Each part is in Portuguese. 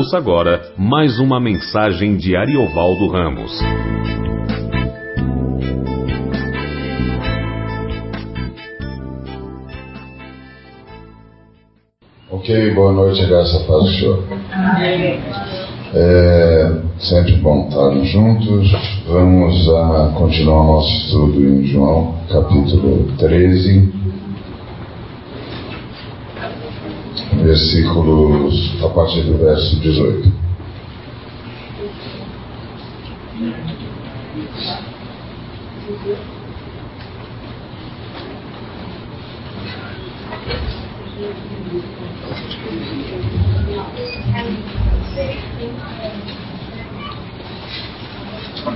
Ouça agora mais uma mensagem de Ariovaldo Ramos. Ok, boa noite, graça a paz do Senhor. É sempre bom estarmos juntos. Vamos a continuar nosso estudo em João, capítulo 13, versículos a partir do verso 18.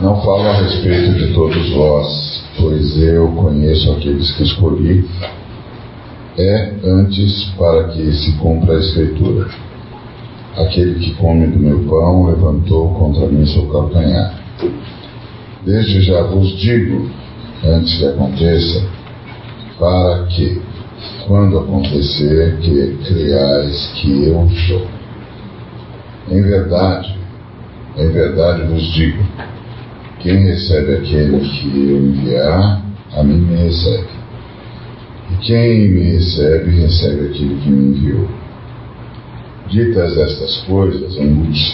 Não falo a respeito de todos vós, pois eu conheço aqueles que escolhi. É antes para que se cumpra a Escritura. Aquele que come do meu pão levantou contra mim seu calcanhar. Desde já vos digo, antes que aconteça, para que, quando acontecer, que creais que eu sou. Em verdade, em verdade vos digo, quem recebe aquele que eu enviar, a mim me recebe. Quem me recebe, recebe aquele que me enviou. Ditas estas coisas,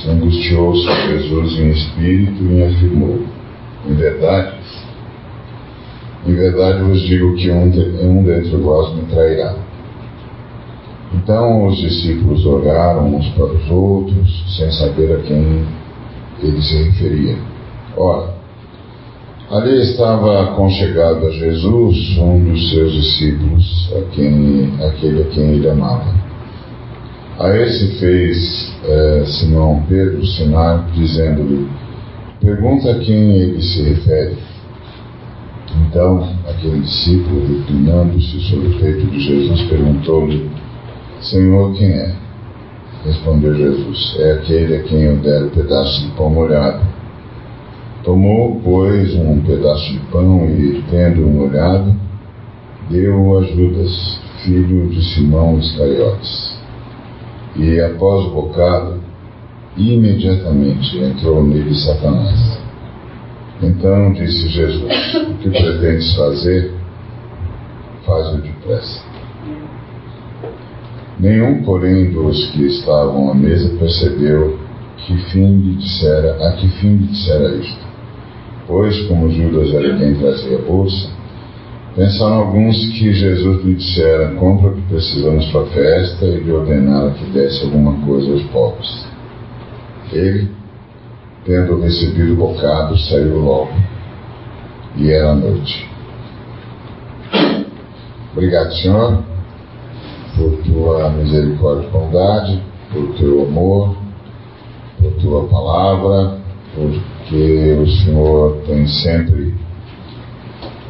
angustiou-se Jesus em espírito e afirmou: Em verdade, em verdade vos digo que um, um dentre vós me trairá. Então os discípulos olharam uns para os outros, sem saber a quem ele se referia. Ora, ali estava aconchegado a Jesus um dos seus discípulos, a quem, aquele a quem ele amava. A esse fez é, Simão Pedro sinal, dizendo-lhe: Pergunta a quem ele se refere. Então, aquele discípulo, reclinando-se sobre o peito de Jesus, perguntou-lhe: Senhor, quem é? Respondeu Jesus: É aquele a quem eu der o pedaço de pão molhado. Tomou, pois, um pedaço de pão e, tendo molhado, deu a Judas, filho de Simão Iscariotes. E, após o bocado, imediatamente entrou nele Satanás. Então disse Jesus: O que pretendes fazer? Faz-o depressa. Nenhum, porém, dos que estavam à mesa percebeu que fim lhe dissera, a que fim lhe dissera isto. Pois, como Judas era quem trazia a bolsa, pensaram alguns que Jesus lhe dissera: Compra o que precisamos para a festa e lhe ordenara que desse alguma coisa aos pobres. Ele, tendo recebido o bocado, saiu logo. E era noite. Obrigado, Senhor por tua misericórdia e bondade, por teu amor, por tua palavra, porque o Senhor tem sempre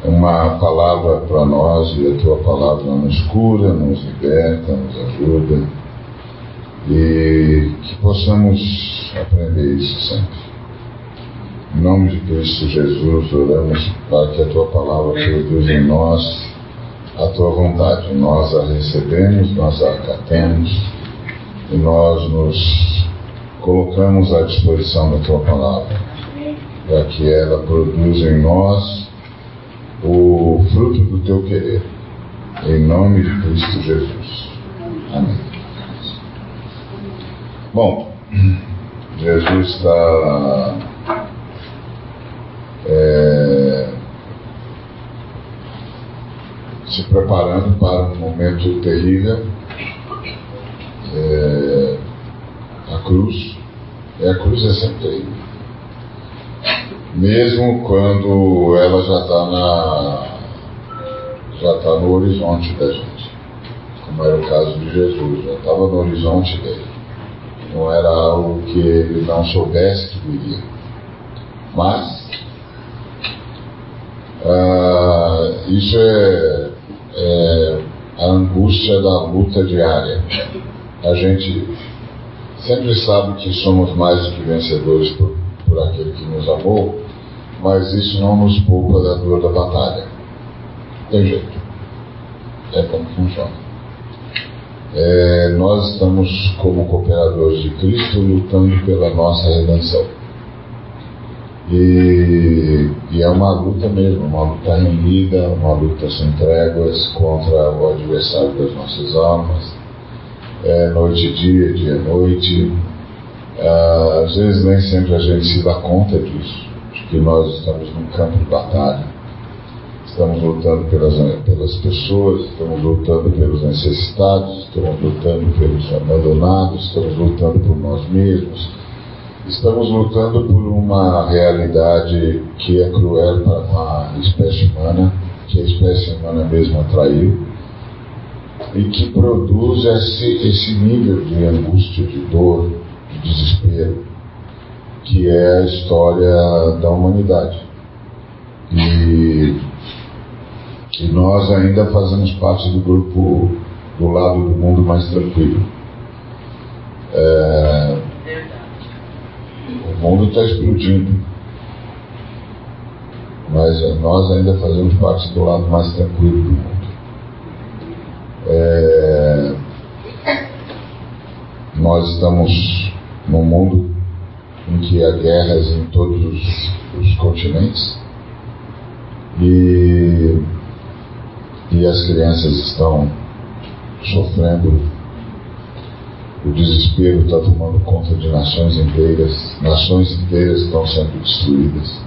uma palavra para nós e a tua palavra nos cura, nos liberta, nos ajuda e que possamos aprender isso sempre. Em nome de Cristo Jesus, oramos para que a tua palavra produza em nós a tua vontade. Nós a recebemos, nós a acatemos e nós nos colocamos à disposição da tua palavra, para que ela produza em nós o fruto do teu querer. Em nome de Cristo Jesus. Amém. Bom, Jesus está. É, se preparando para um momento terrível. É, a cruz, é a cruz é sempre terrível. Mesmo quando ela já está na já está no horizonte da gente, como era o caso de Jesus, já estava no horizonte dele. Não era algo que ele não soubesse que viria. Mas ah, isso é é, a angústia da luta diária. A gente sempre sabe que somos mais do que vencedores por, por aquele que nos amou, mas isso não nos poupa da dor da batalha. Tem jeito. É como funciona. É, nós estamos, como cooperadores de Cristo, lutando pela nossa redenção. E, e, é uma luta mesmo, uma luta renhida, uma luta sem tréguas contra o adversário das nossas almas. É noite e dia, dia e noite. Ah, às vezes nem sempre a gente se dá conta disso, de que nós estamos num campo de batalha. Estamos lutando pelas, pelas pessoas, estamos lutando pelos necessitados, estamos lutando pelos abandonados, estamos lutando por nós mesmos Estamos lutando por uma realidade que é cruel para uma espécie humana, que a espécie humana mesmo atraiu, e que produz esse, esse nível de angústia, de dor, desespero, que é a história da humanidade. E, e nós ainda fazemos parte do grupo do lado do mundo mais tranquilo. É, o mundo está explodindo. Mas nós ainda fazemos parte do lado mais tranquilo do mundo. É... Nós estamos num mundo em que há guerras em todos os, os continentes e, e as crianças estão sofrendo o desespero está tomando conta de nações inteiras, nações inteiras estão sendo destruídas.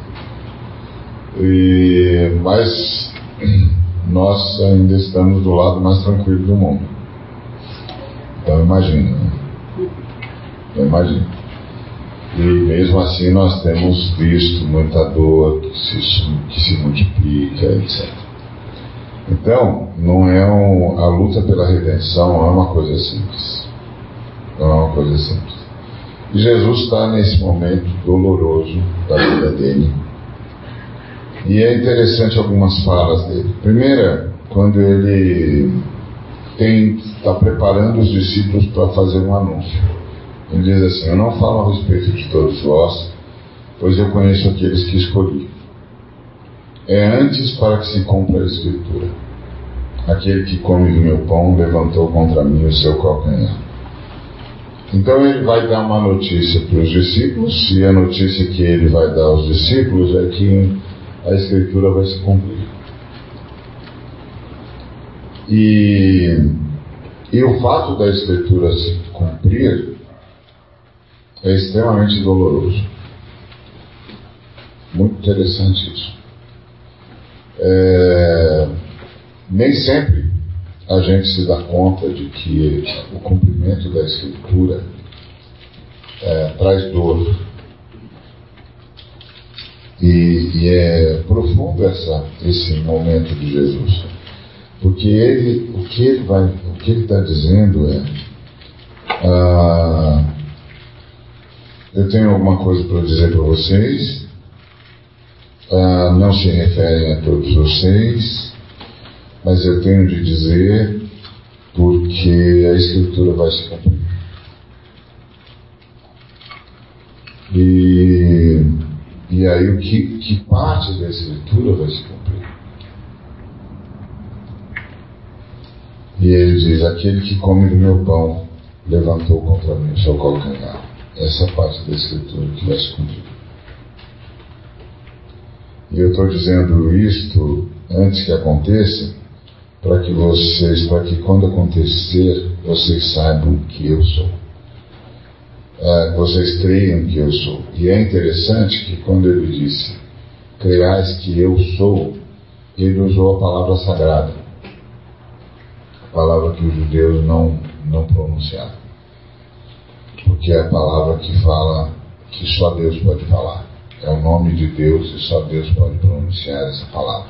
E, mas nós ainda estamos do lado mais tranquilo do mundo. Então imagina, né? Então, imagina. E mesmo assim nós temos visto muita dor que se, que se multiplica, etc. Então, não é um, a luta pela redenção não é uma coisa simples. Não é uma coisa simples. E Jesus está nesse momento doloroso da vida dele. E é interessante algumas falas dele. Primeira, quando ele está preparando os discípulos para fazer um anúncio. Ele diz assim: Eu não falo a respeito de todos vós, pois eu conheço aqueles que escolhi. É antes para que se cumpra a Escritura. Aquele que come do meu pão levantou contra mim o seu calcanhar. Então ele vai dar uma notícia para os discípulos, e a notícia que ele vai dar aos discípulos é que a Escritura vai se cumprir. E, e o fato da Escritura se cumprir é extremamente doloroso. Muito interessante isso. É, nem sempre a gente se dá conta de que o cumprimento da Escritura é, traz dor. E, e, é profundo essa, esse momento de Jesus. Porque ele, o que ele está dizendo é ah, eu tenho alguma coisa para dizer para vocês, ah, não se referem a todos vocês, mas eu tenho de dizer porque a Escritura vai se cumprir. E, e aí o que, que parte da Escritura vai se cumprir? E ele diz, aquele que come do meu pão levantou contra mim o seu calcanhar. Essa parte da Escritura que vai se cumprir. E eu estou dizendo isto antes que aconteça, para que vocês, para que quando acontecer, vocês saibam que eu sou. É, vocês creiam que eu sou. E é interessante que quando ele disse, creiais que eu sou, ele usou a palavra sagrada. A palavra que os judeus não, não pronunciavam. Porque é a palavra que fala que só Deus pode falar. É o nome de Deus e só Deus pode pronunciar essa palavra.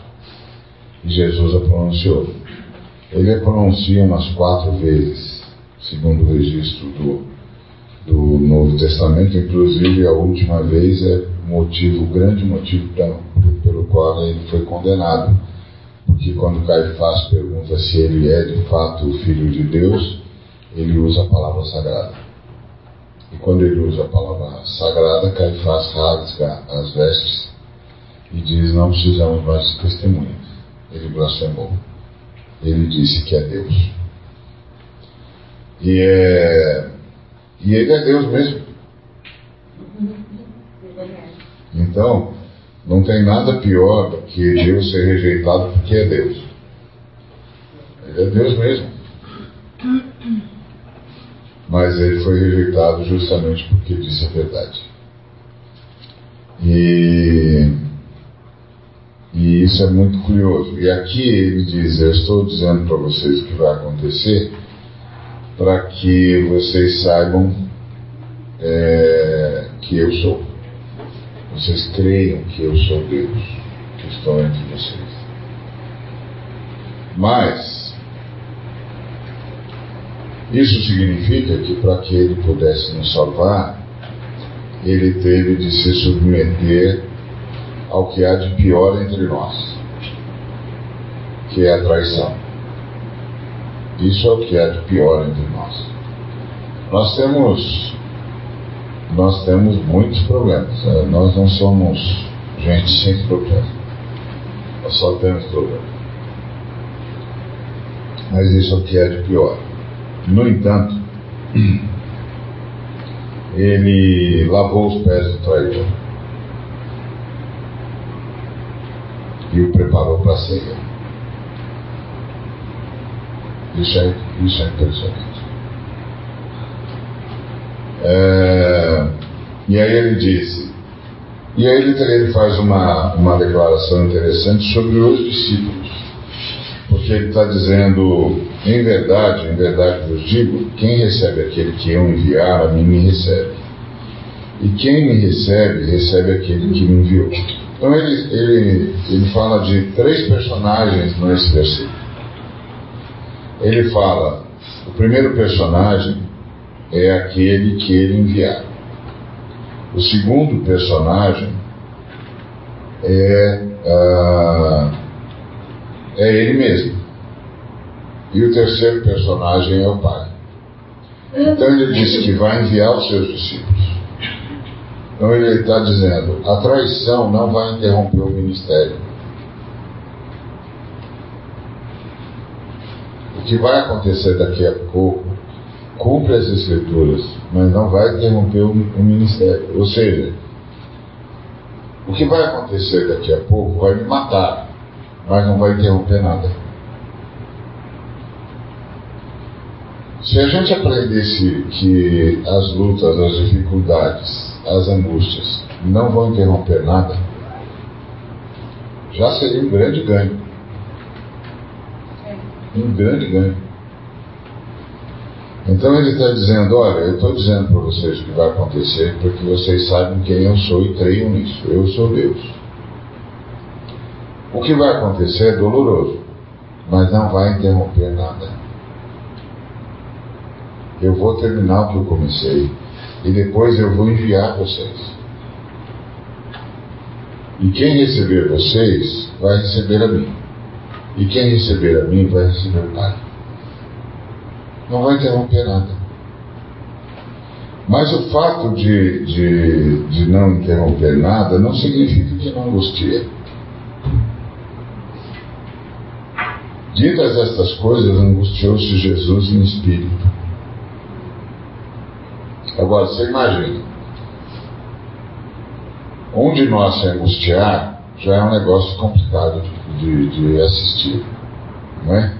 E Jesus a pronunciou. Ele a pronuncia umas quatro vezes, segundo o registro do, do Novo Testamento, inclusive a última vez é motivo, grande motivo pra, pelo qual ele foi condenado. Porque quando Caifás pergunta se ele é de fato o Filho de Deus, ele usa a palavra sagrada. E quando ele usa a palavra sagrada, Caifás rasga as vestes e diz: Não precisamos mais de testemunhas. Ele blasfemou. Ele disse que é Deus. E, é, e ele é Deus mesmo. Então, não tem nada pior do que Deus ser rejeitado porque é Deus. Ele é Deus mesmo. Mas ele foi rejeitado justamente porque disse a verdade. E, e isso é muito curioso. E aqui ele diz: Eu estou dizendo para vocês o que vai acontecer para que vocês saibam é, que eu sou. Vocês creiam que eu sou Deus, que estou entre vocês. Mas, isso significa que para que ele pudesse nos salvar, ele teve de se submeter ao que há de pior entre nós, que é a traição. Isso é o que há de pior entre nós. Nós temos, nós temos muitos problemas. Né? Nós não somos gente sem problema. Nós só temos problema. Mas isso é o que é de pior. No entanto, ele lavou os pés do traidor e o preparou para a ceia. Isso é, isso é impressionante. É, e aí ele disse, e aí ele, ele faz uma, uma declaração interessante sobre os discípulos. Porque ele está dizendo, em verdade, em verdade vos digo, quem recebe aquele que eu enviar, a mim me recebe. E quem me recebe, recebe aquele que me enviou. Então ele, ele, ele fala de três personagens nesse versículo ele fala: o primeiro personagem é aquele que ele enviar. O segundo personagem é, uh, é ele mesmo. E o terceiro personagem é o Pai. Então ele disse que vai enviar os seus discípulos. Então ele está dizendo: a traição não vai interromper o ministério. O que vai acontecer daqui a pouco cumpre as escrituras, mas não vai interromper o, ministério. Ou seja, o que vai acontecer daqui a pouco vai me matar, mas não vai interromper nada. Se a gente aprendesse que as lutas, as dificuldades, as angústias não vão interromper nada, já seria um grande ganho um grande ganho. Então ele está dizendo: Olha, eu estou dizendo para vocês o que vai acontecer para que vocês saibam quem eu sou e creiam nisso. Eu sou Deus. O que vai acontecer é doloroso, mas não vai interromper nada. Eu vou terminar o que eu comecei e depois eu vou enviar vocês. E quem receber vocês vai receber a mim. E quem receber a mim vai receber o Pai. Não vai interromper nada. Mas o fato de, de, de não interromper nada não significa que não angustia. Ditas estas coisas, angustiou-se Jesus em espírito. Agora, você imagina. Um de nós se angustiar já é um negócio complicado de, de assistir. Não é?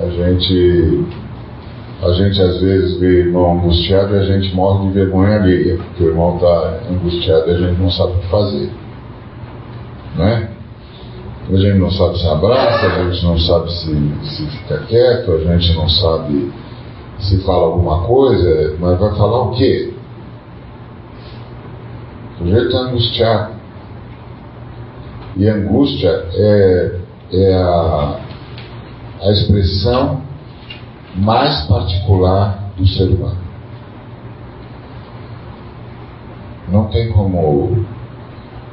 A gente, a gente às vezes vê irmão angustiado e a gente morre de vergonha alheia, porque o irmão está angustiado e a gente não sabe o que fazer. Não é? A gente não sabe se abraça, a gente não sabe se, se fica quieto, a gente não sabe se fala alguma coisa, mas vai falar o quê? O jeito está angustiado. E angústia é, é a, a expressão mais particular do ser humano. Não tem como,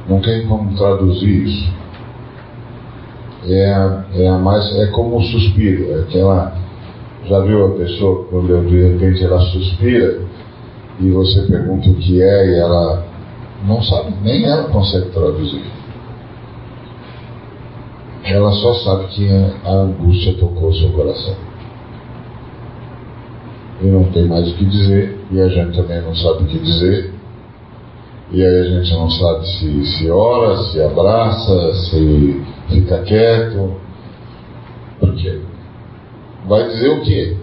não tem como traduzir isso. É é a mais, é como um suspiro, é aquela, já viu a pessoa quando de repente ela suspira e você pergunta o que é e ela não sabe, nem ela consegue traduzir ela só sabe que a angústia tocou seu coração. e não tem mais o que dizer, e a gente também não sabe o que dizer, e aí a gente não sabe se, se ora, se abraça, se fica quieto. Por quê? Vai dizer o quê?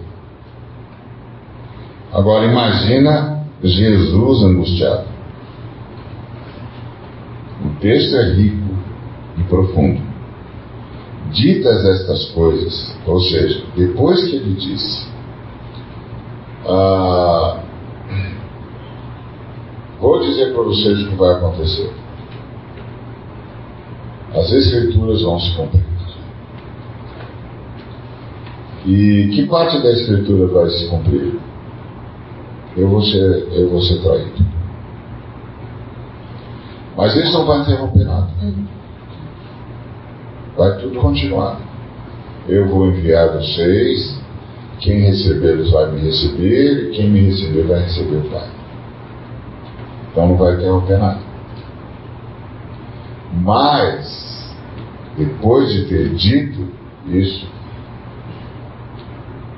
Agora imagina Jesus angustiado. O texto é rico e profundo. Ditas estas coisas, ou seja, depois que ele disse, ah, vou dizer para vocês o que vai acontecer. As escrituras vão se cumprir. E que parte da escritura vai se cumprir? Eu vou ser, eu vou ser traído. Mas isso não vai interromper nada. Vai tudo continuar. Eu vou enviar vocês, quem recebê-los vai me receber, e quem me receber vai receber o Pai. Então não vai interromper nada. Mas, depois de ter dito isso,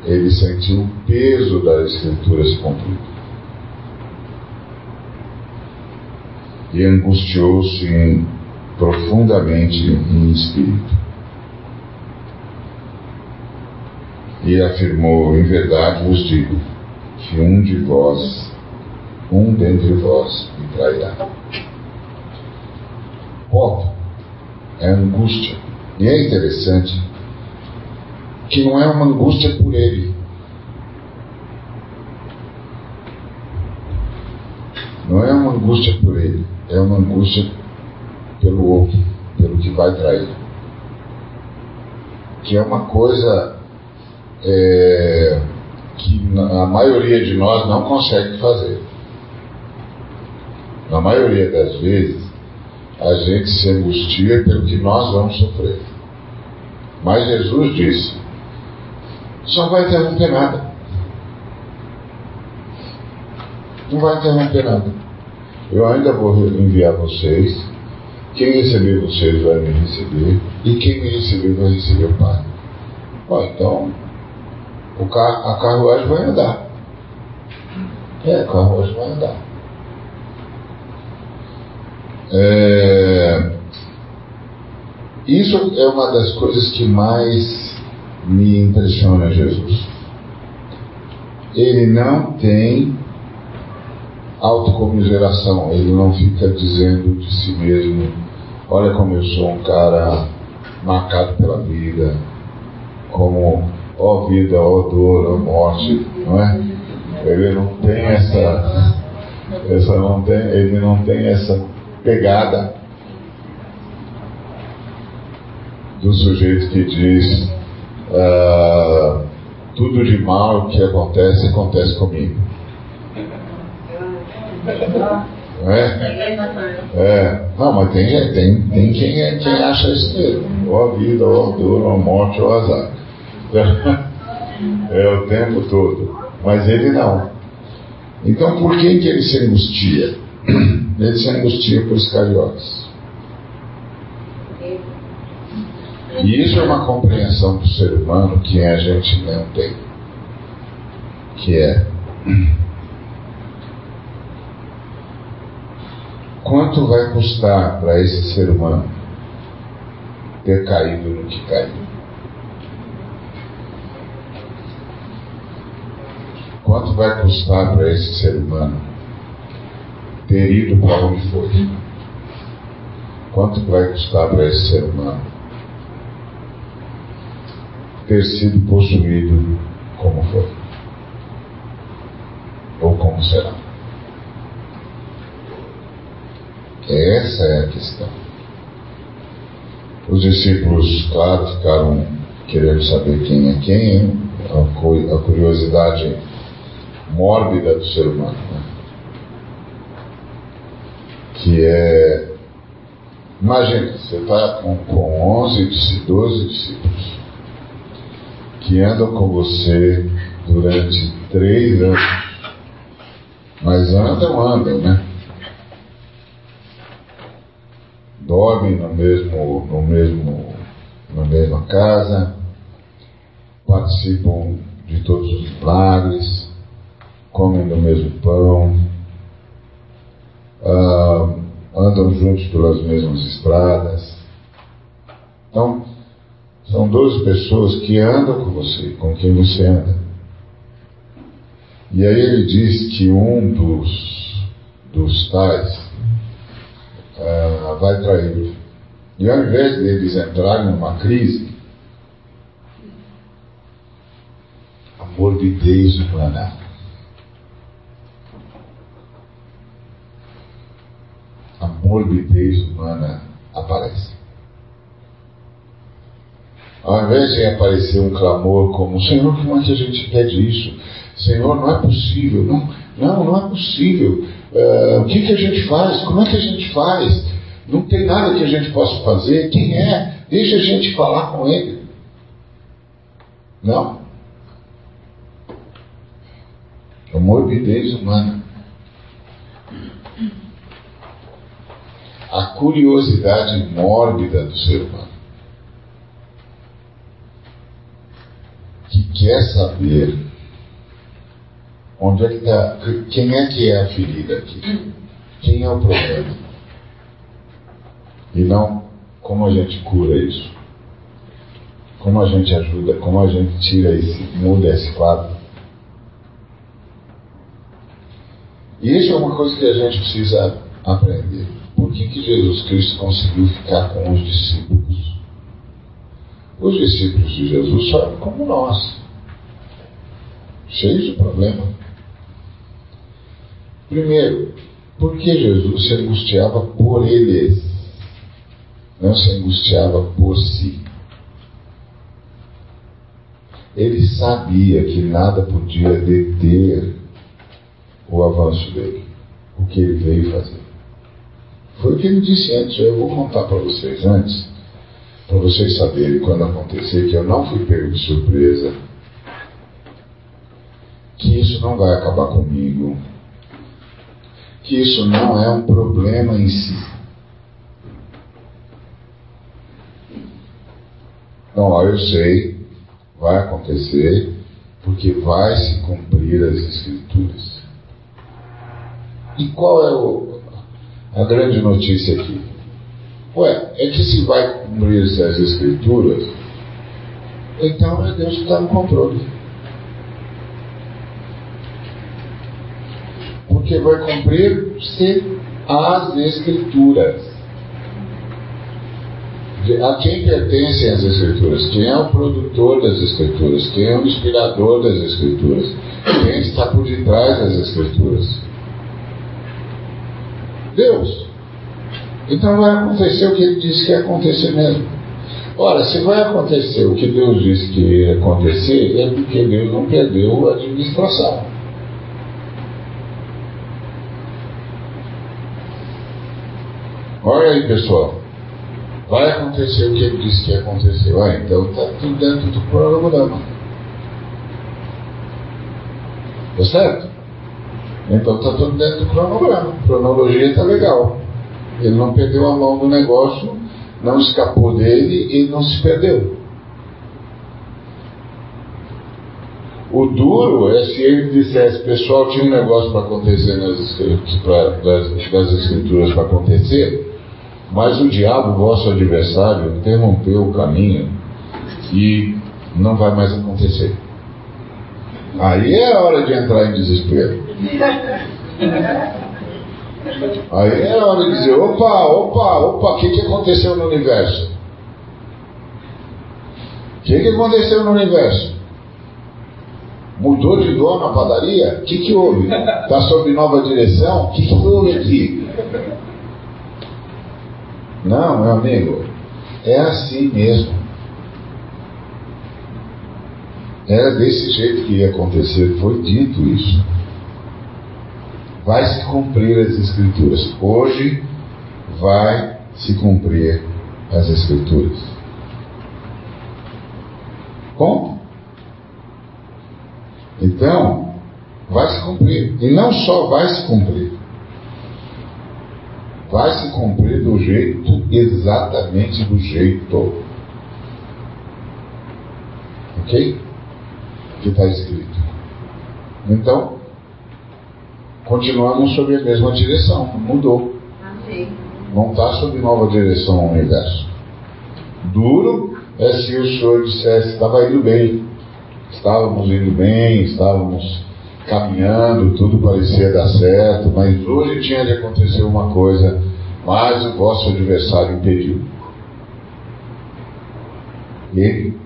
ele sentiu o peso da Escritura se cumprir. E angustiou-se profundamente em espírito. E afirmou: Em verdade vos digo que um de vós, um dentre vós, me trairá. Ponto. É angústia. E é interessante que não é uma angústia por ele. Não é uma angústia por ele, é uma angústia pelo outro, pelo que vai trair. Que é uma coisa é, que a maioria de nós não consegue fazer. Na maioria das vezes, a gente se angustia pelo que nós vamos sofrer. Mas Jesus disse: só vai interromper nada. Não vai interromper nada. Eu ainda vou enviar vocês. Quem receber vocês vai me receber. E quem me receber vai receber o Pai. Bom, então o car a carruagem vai andar. É, a carruagem vai andar. É... Isso é uma das coisas que mais me impressiona Jesus. Ele não tem autocomiseração, ele não fica dizendo de si mesmo: Olha como eu sou um cara marcado pela vida, como ó vida, ó dor, ó morte, não é? Ele não tem essa, essa não tem, ele não tem essa pegada do sujeito que diz uh, tudo de mal que acontece, acontece comigo. Não é? é? Não, mas tem, tem, tem quem, é, quem acha isso mesmo. Ou a vida, ou a dor, ou a morte, ou a azar. É o tempo todo. Mas ele não. Então por que, que ele se angustia? Ele se angustia por Iscariotes. E isso é uma compreensão do ser humano que a gente não tem. Que é quanto vai custar para esse ser humano ter caído no que caiu? Quanto vai custar para esse ser humano ter ido para onde foi? Quanto vai custar para esse ser humano ter sido possuído como foi, ou como será. Essa é a questão. Os discípulos, claro, ficaram querendo saber quem é quem, a curiosidade mórbida do ser humano, né? Que é. Imagina, você está com, com 11, 12 discípulos que andam com você durante três anos. Mas andam, andam, né? Dormem no mesmo, no mesmo, na mesma casa, participam de todos os milagres, comem do mesmo pão, uh, andam juntos pelas mesmas estradas. Então, são duas pessoas que andam com você, com quem você anda. E aí ele diz que um dos, dos tais uh, vai trair. E ao invés deles entrarem numa crise, morbidez humana. A morbidez humana aparece. Ao invés de aparecer um clamor como, Senhor, como é que a gente pede isso? Senhor, não é possível. Não, não, não é possível. Uh, o que, que a gente faz? Como é que a gente faz? Não tem nada que a gente possa fazer. Quem é? Deixa a gente falar com ele. Não. A morbidez humana. A curiosidade mórbida do ser humano. quer saber onde é que está, quem é que é a ferida aqui, quem é o problema, e não como a gente cura isso, como a gente ajuda, como a gente tira esse, muda esse quadro. E isso é uma coisa que a gente precisa aprender. Que, que Jesus Cristo conseguiu ficar com os discípulos? Os discípulos de Jesus são como nós cheios de problema. Primeiro, porque Jesus se angustiava por eles, não se angustiava por si. Ele sabia que nada podia deter o avanço dele, o que ele veio fazer. Foi o que ele disse antes, eu vou contar para vocês antes, para vocês saberem quando acontecer que eu não fui pego de surpresa que isso não vai acabar comigo, que isso não é um problema em si. Ó, eu sei, vai acontecer, porque vai se cumprir as Escrituras. E qual é o, a grande notícia aqui? Ué, é que se vai cumprir as Escrituras, então é Deus que está no controle. porque vai cumprir-se as Escrituras. A quem pertencem as Escrituras? Quem é o produtor das Escrituras? Quem é o inspirador das Escrituras? Quem está por detrás das Escrituras? Deus. Então vai acontecer o que ele disse que ia acontecer mesmo. Ora, se vai acontecer o que Deus disse que ia acontecer, é porque Deus não perdeu a administração. Olha aí, pessoal. Vai acontecer o que ele disse que ia acontecer. Ah, então está tudo dentro do cronograma. Tá certo? Então está tudo dentro do cronograma. A cronologia está legal. Ele não perdeu a mão do negócio, não escapou dele e não se perdeu. O duro é se ele dissesse, pessoal, tinha um negócio para acontecer nas escrituras, das escrituras para acontecer, mas o diabo, vosso adversário, interrompeu o caminho e não vai mais acontecer. Aí é hora de entrar em desespero. Aí é hora de dizer: opa, opa, opa, o que, que aconteceu no universo? O que, que aconteceu no universo? Mudou de dono a padaria? O que, que houve? Está sob nova direção? O que, que houve aqui? Não, meu amigo, é assim mesmo. Era desse jeito que ia acontecer, foi dito isso. Vai se cumprir as Escrituras. Hoje vai se cumprir as Escrituras. Como? Então, vai se cumprir. E não só vai se cumprir, vai se cumprir do jeito, exatamente do jeito. Ok? Que está escrito. Então, continuamos sob a mesma direção, mudou. Não está sob nova direção o universo. Duro é se o Senhor dissesse estava indo bem, estávamos indo bem, estávamos caminhando, tudo parecia dar certo, mas hoje tinha de acontecer uma coisa, mas o vosso adversário impediu. Ele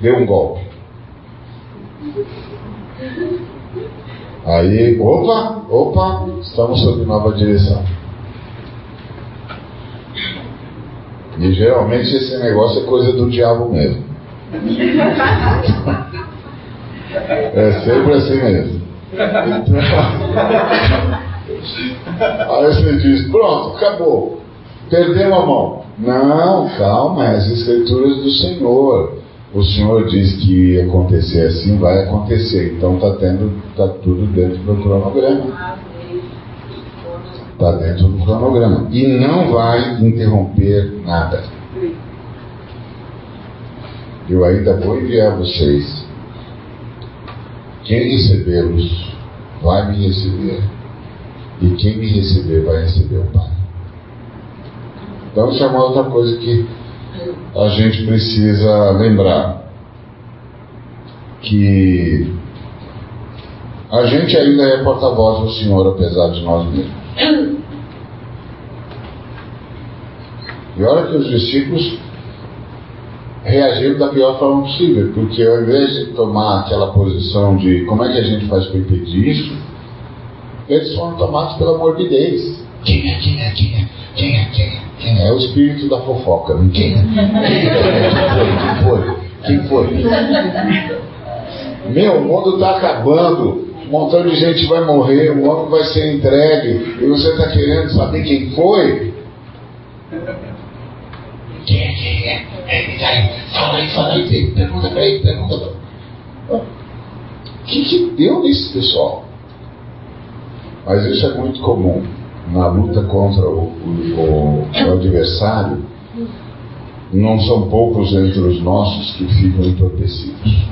deu um golpe. Aí, opa, opa, estamos sob nova direção. E geralmente esse negócio é coisa do diabo mesmo. É sempre assim mesmo. Então, aí você diz, pronto, acabou. Perdeu a mão. Não, calma, é as escrituras do Senhor. O Senhor diz que ia acontecer assim, vai acontecer. Então está tendo, tá tudo dentro do cronograma. Está dentro do cronograma. E não vai interromper nada. Eu ainda vou enviar vocês. Quem recebê-los vai me receber. E quem me receber vai receber o Pai. Então isso é uma outra coisa que a gente precisa lembrar. Que a gente ainda é porta-voz do Senhor, apesar de nós mesmos. E olha que os discípulos reagiram da pior forma possível, porque ao invés de tomar aquela posição de como é que a gente faz para impedir isso, eles foram tomados pela morbidez. Quem é, quem é, quem é, quem é, quem é, quem é? É o espírito da fofoca, não é? Quem foi? Quem foi? Quem foi? Meu, o mundo está acabando, um montão de gente vai morrer, o homem vai ser entregue, e você está querendo saber quem foi? Quem é, quem é? É, fala aí, fala aí, pergunta para ele, pergunta para O que, que deu nisso, pessoal? Mas isso é muito comum na luta contra o, o, o adversário. Não são poucos entre os nossos que ficam entorpecidos.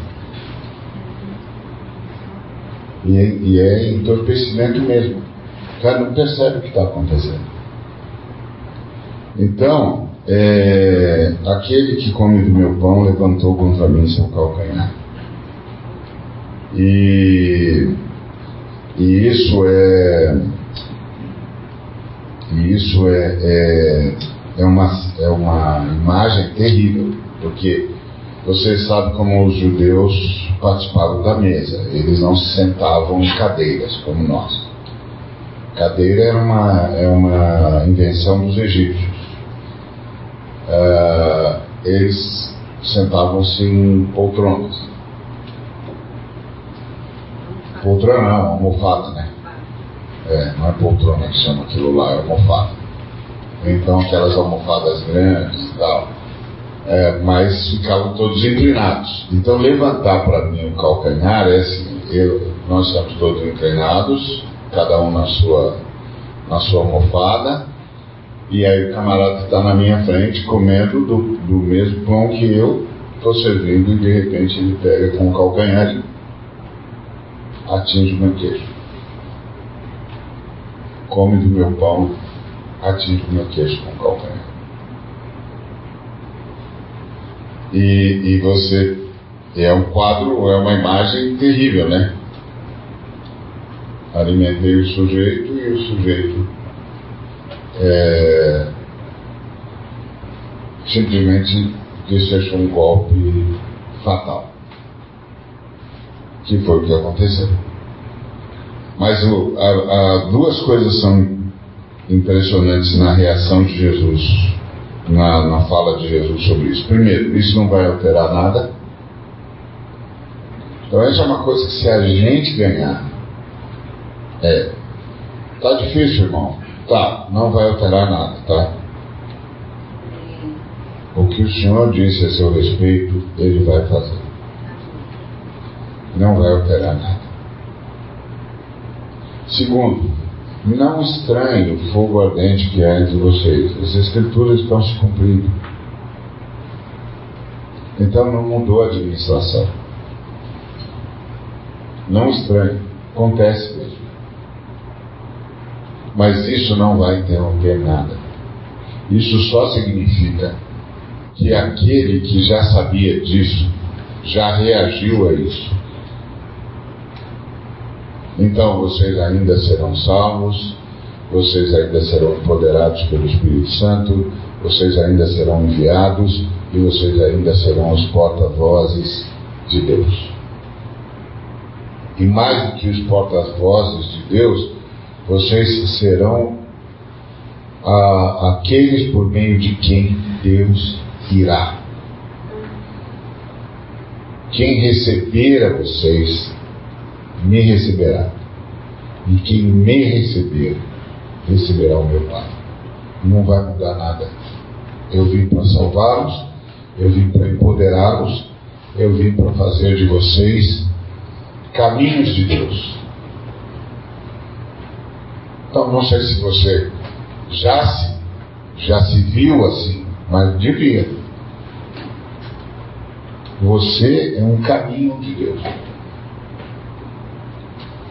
E, é, e é entorpecimento mesmo. O cara não percebe o que está acontecendo. Então, é, aquele que come do meu pão levantou contra mim seu calcanhar. E, e isso é e isso é, é, é, uma, é uma imagem terrível, porque você sabe como os judeus participavam da mesa, eles não se sentavam em cadeiras como nós. Cadeira é uma, é uma invenção dos egípcios. Uh, eles sentavam-se em poltronas. Poltrona não, almofada, né? É, não é poltrona que chama aquilo lá, é almofada. Então aquelas almofadas grandes e tal. É, mas ficavam todos inclinados. Então levantar para mim o calcanhar é assim, eu, nós estamos todos inclinados, cada um na sua, na sua almofada, e aí o camarada está na minha frente comendo do, do mesmo pão que eu estou servindo e de repente ele pega com o calcanhar e atinge o meu queijo. Come do meu pão, atinge o meu queijo com o calcanhar. E, e você é um quadro, é uma imagem terrível, né? Alimentei o sujeito e o sujeito é, simplesmente desfechou um golpe fatal. Que foi o que aconteceu. Mas o, a, a, duas coisas são impressionantes na reação de Jesus, na, na fala de Jesus sobre isso. Primeiro, isso não vai alterar nada. Então, essa é uma coisa que se a gente ganhar, é. Tá difícil, irmão. Tá, não vai alterar nada, tá? O que o Senhor disse a seu respeito, Ele vai fazer. Não vai alterar nada. Segundo, não estranhe o fogo ardente que há entre vocês. As Escrituras estão se cumprindo. Então não mudou a administração. Não estranhe. Acontece mesmo. Mas isso não vai interromper nada. Isso só significa que aquele que já sabia disso já reagiu a isso. Então vocês ainda serão salvos, vocês ainda serão empoderados pelo Espírito Santo, vocês ainda serão enviados e vocês ainda serão os porta-vozes de Deus. E mais do que os porta-vozes de Deus, vocês serão ah, aqueles por meio de quem Deus irá. Quem receber a vocês, me receberá. E quem me receber, receberá o meu Pai. Não vai mudar nada. Eu vim para salvá-los, eu vim para empoderá-los, eu vim para fazer de vocês caminhos de Deus. Então, não sei se você já se, já se viu assim, mas devia. Você é um caminho de Deus.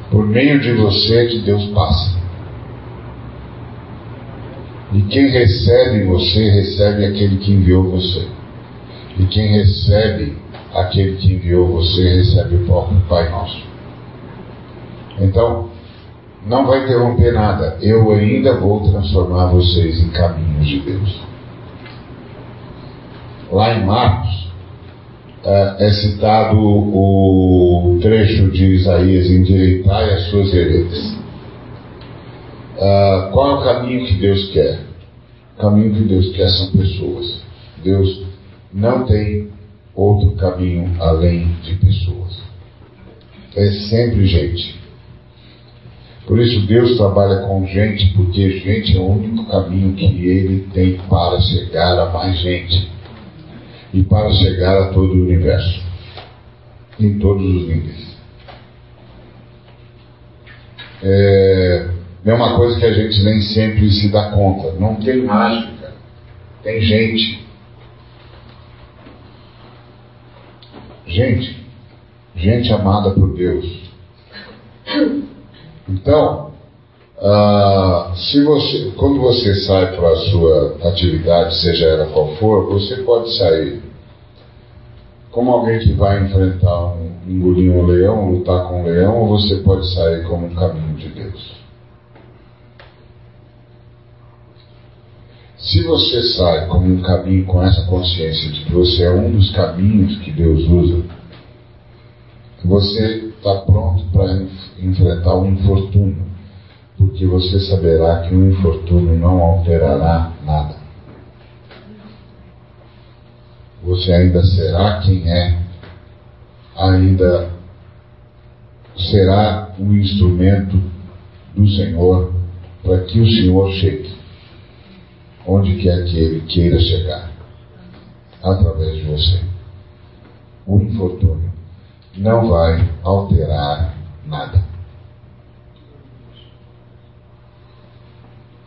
Por meio de você que Deus passa. E quem recebe você, recebe aquele que enviou você. E quem recebe aquele que enviou você, recebe o próprio Pai Nosso. Então, não vai interromper nada. Eu ainda vou transformar vocês em caminhos de Deus. Lá em Marcos, é, é citado o trecho de Isaías: Endireitai as suas veredas. Uh, qual é o caminho que Deus quer? O caminho que Deus quer são pessoas. Deus não tem outro caminho além de pessoas. É sempre gente. Por isso Deus trabalha com gente, porque gente é o único caminho que Ele tem para chegar a mais gente e para chegar a todo o universo, em todos os níveis. É, é uma coisa que a gente nem sempre se dá conta. Não tem mágica, tem gente. Gente, gente amada por Deus. Então, ah, se você, quando você sai para a sua atividade, seja ela qual for, você pode sair como alguém que vai enfrentar um, engolir um leão, lutar com um leão, ou você pode sair como um caminho de Deus. Se você sai como um caminho com essa consciência de que você é um dos caminhos que Deus usa, você está pronto para enfrentar um infortúnio, porque você saberá que o infortúnio não alterará nada. Você ainda será quem é, ainda será um instrumento do Senhor para que o Senhor chegue onde quer que ele queira chegar, através de você. O infortúnio não vai alterar nada.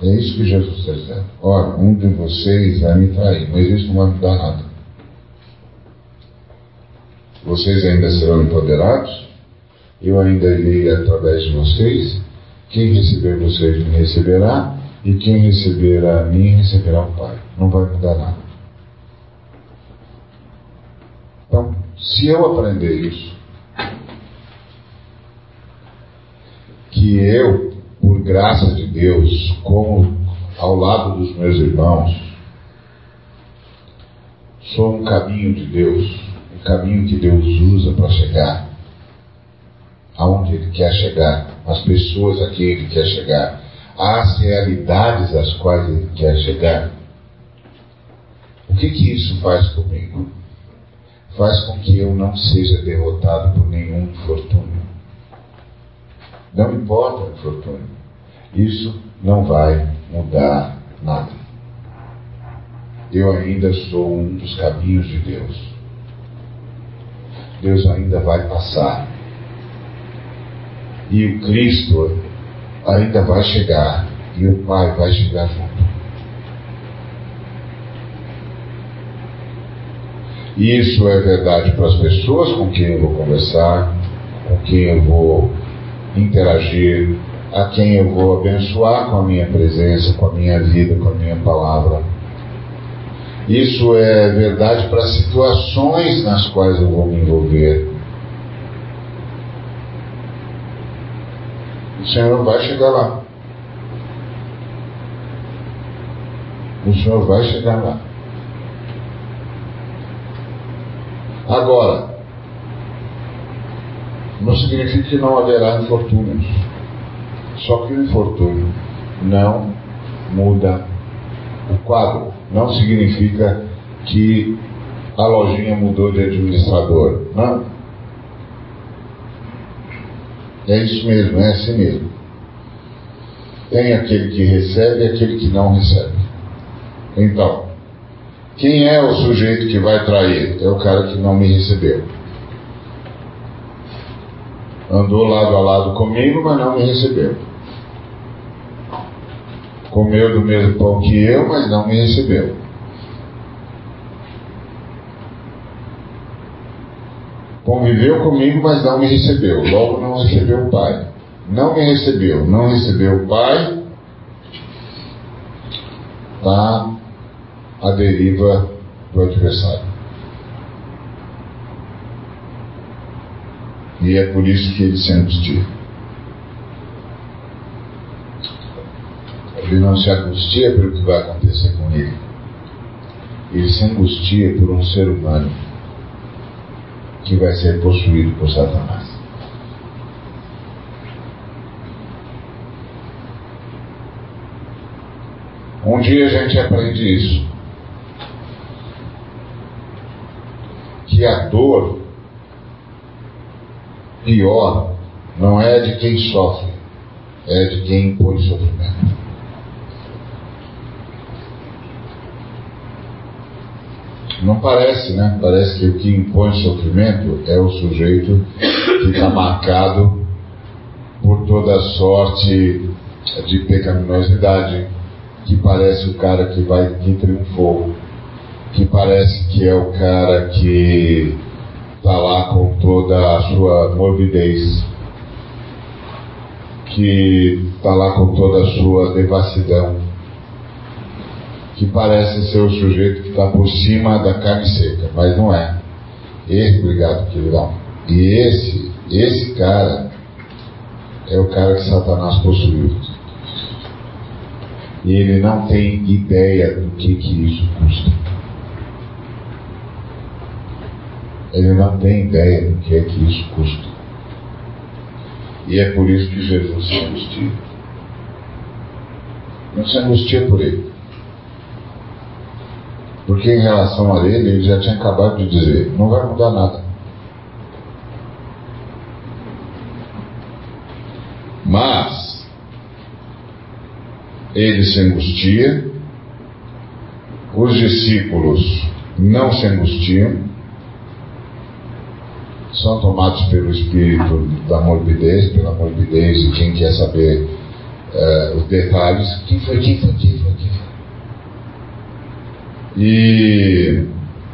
É isso que Jesus está dizendo. Ora, um de vocês vai me trair, mas isso não vai mudar nada. Vocês ainda serão empoderados, eu ainda irei através de vocês. Quem receber vocês me receberá, e quem receber a mim receberá o Pai. Não vai mudar nada. Então, se eu aprender isso, que eu, por graça de Deus, como ao lado dos meus irmãos, sou um caminho de Deus, um caminho que Deus usa para chegar aonde Ele quer chegar, as pessoas a quem Ele quer chegar às realidades às quais ele quer chegar. O que que isso faz comigo? Faz com que eu não seja derrotado por nenhum infortúnio. Não importa o infortúnio. Isso não vai mudar nada. Eu ainda sou um dos caminhos de Deus. Deus ainda vai passar. E o Cristo ainda vai chegar e o Pai vai chegar junto. E isso é verdade para as pessoas com quem eu vou conversar, com quem eu vou interagir, a quem eu vou abençoar com a minha presença, com a minha vida, com a minha palavra. Isso é verdade para situações nas quais eu vou me envolver. O Senhor vai chegar lá. O Senhor vai chegar lá. Agora, não significa que não haverá infortúnios. Só que o infortúnio não muda o quadro. Não significa que a lojinha mudou de administrador. Não. É isso mesmo, é assim mesmo. Tem aquele que recebe e aquele que não recebe. Então, quem é o sujeito que vai trair? É o cara que não me recebeu. Andou lado a lado comigo, mas não me recebeu. Comeu do mesmo pão que eu, mas não me recebeu. Conviveu comigo, mas não me recebeu. Logo não recebeu o Pai. Não me recebeu, não recebeu o Pai. Está à deriva do adversário. E é por isso que ele se angustia. Ele não se angustia pelo que vai acontecer com ele. Ele se angustia por um ser humano que vai ser possuído por Satanás. Um dia a gente aprende isso. Que a dor pior não é de quem sofre, é de quem impõe sofrimento. Não parece, né? Parece que o que impõe sofrimento é o sujeito que está marcado por toda sorte de pecaminosidade, que parece o cara que vai que triunfou, que parece que é o cara que está lá com toda a sua morbidez, que está lá com toda a sua devassidão, que parece ser o sujeito que está por cima da carne seca, mas não é. Esse, obrigado, queridão. E esse, esse cara é o cara que Satanás possuiu. E ele não tem ideia do que, que isso custa. Ele não tem ideia do que é que isso custa. E é por isso que Jesus se angustia. Não se angustia por ele. Porque em relação a ele, ele já tinha acabado de dizer: não vai mudar nada. Mas, ele se angustia, os discípulos não se angustiam, são tomados pelo espírito da morbidez, pela morbidez de quem quer saber uh, os detalhes. Quem foi, quem foi, quem foi, foi? E,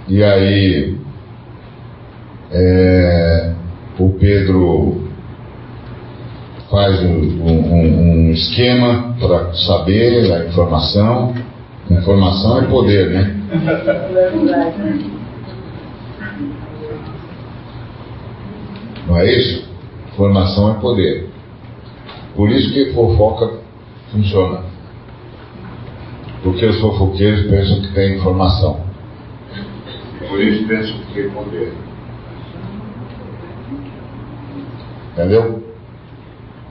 e aí é, o Pedro faz um, um, um esquema para saber a informação. Informação é poder, né? Não é isso? Informação é poder. Por isso que fofoca funciona. Porque os fofoqueiros pensam que tem informação. Por isso pensam que tem poder. Entendeu?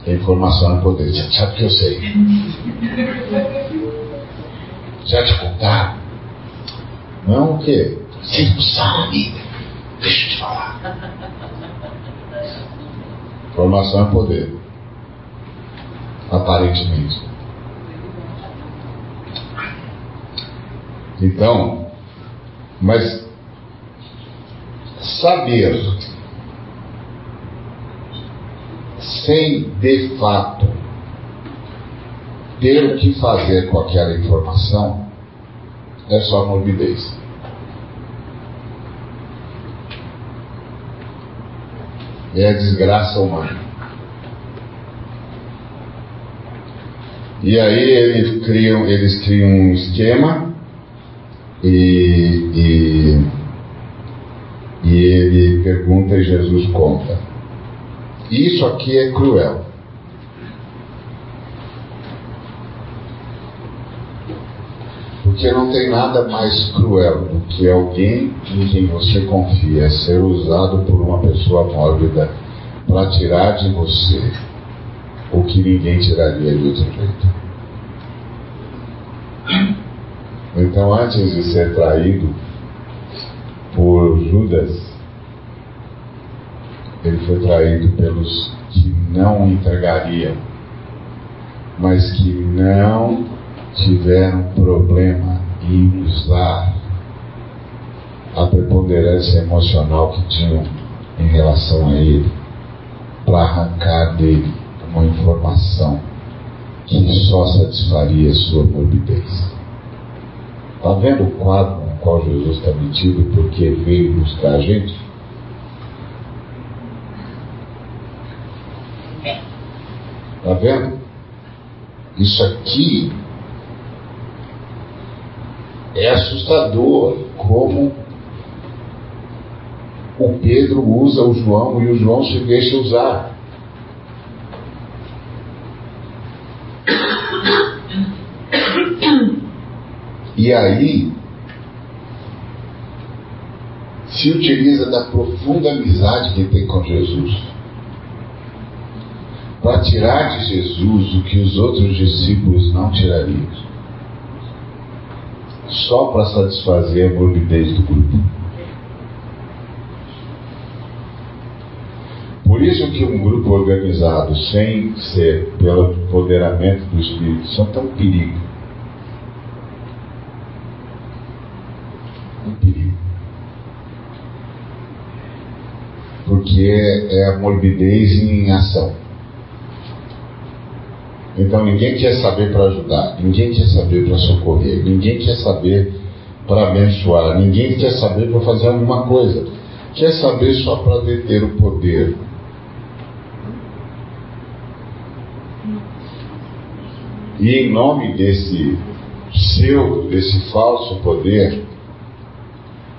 Informação é poder. Você sabe que eu sei. Já te contaram? Não o quê? Você não sabe. Deixa eu te falar. Informação é poder. Aparentemente. Então, mas saber sem de fato ter o que fazer com aquela informação é só morbidez. É a desgraça humana. E aí eles criam, eles criam um esquema e, e, e ele pergunta e Jesus conta. Isso aqui é cruel. Porque não tem nada mais cruel do que alguém em quem você confia ser usado por uma pessoa mórbida para tirar de você o que ninguém tiraria de outro jeito. Então, antes de ser traído por Judas, ele foi traído pelos que não entregariam, mas que não tiveram problema em usar a preponderância emocional que tinham em relação a ele para arrancar dele uma informação que só satisfaria sua morbidez. Está vendo o quadro no qual Jesus está metido porque veio buscar a gente? Está vendo? Isso aqui é assustador como o Pedro usa o João e o João se deixa usar. E aí se utiliza da profunda amizade que tem com Jesus para tirar de Jesus o que os outros discípulos não tirariam, só para satisfazer a morbidez do grupo. Por isso que um grupo organizado, sem ser pelo empoderamento do Espírito Santo, é um perigo. Um perigo. Porque é a morbidez em ação. Então ninguém quer saber para ajudar, ninguém quer saber para socorrer, ninguém quer saber para abençoar, ninguém quer saber para fazer alguma coisa. Quer saber só para deter o poder. E em nome desse seu, desse falso poder,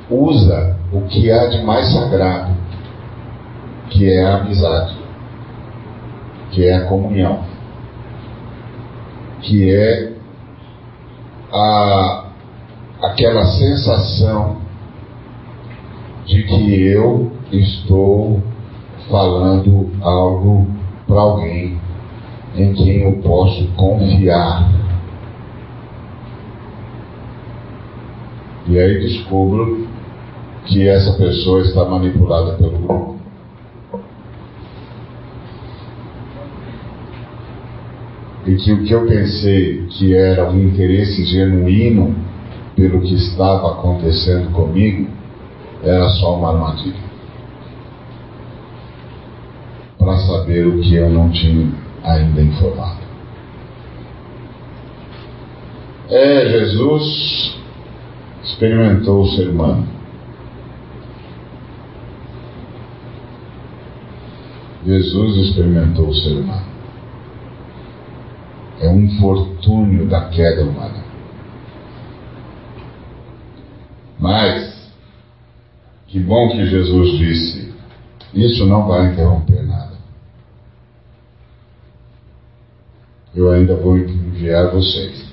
usa o que há de mais sagrado, que é a amizade, que é a comunhão que é a, aquela sensação de que eu estou falando algo para alguém em quem eu posso confiar. E aí descubro que essa pessoa está manipulada pelo grupo. E que o que eu pensei que era um interesse genuíno pelo que estava acontecendo comigo era só uma armadilha. Para saber o que eu não tinha ainda informado. É, Jesus experimentou o ser humano. Jesus experimentou o ser humano é um infortúnio da queda humana. Mas, que bom que Jesus disse: isso não vai interromper nada. Eu ainda vou enviar vocês,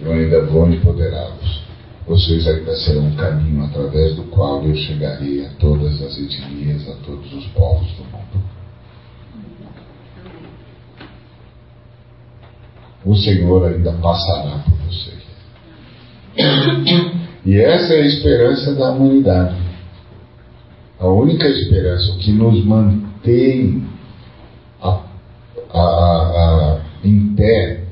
eu ainda vou empoderá-los. Vocês ainda serão um caminho através do qual eu chegarei a todas as etnias, a todos os povos do mundo. O Senhor ainda passará por você. E essa é a esperança da humanidade. A única esperança, que nos mantém a, a, a, em pé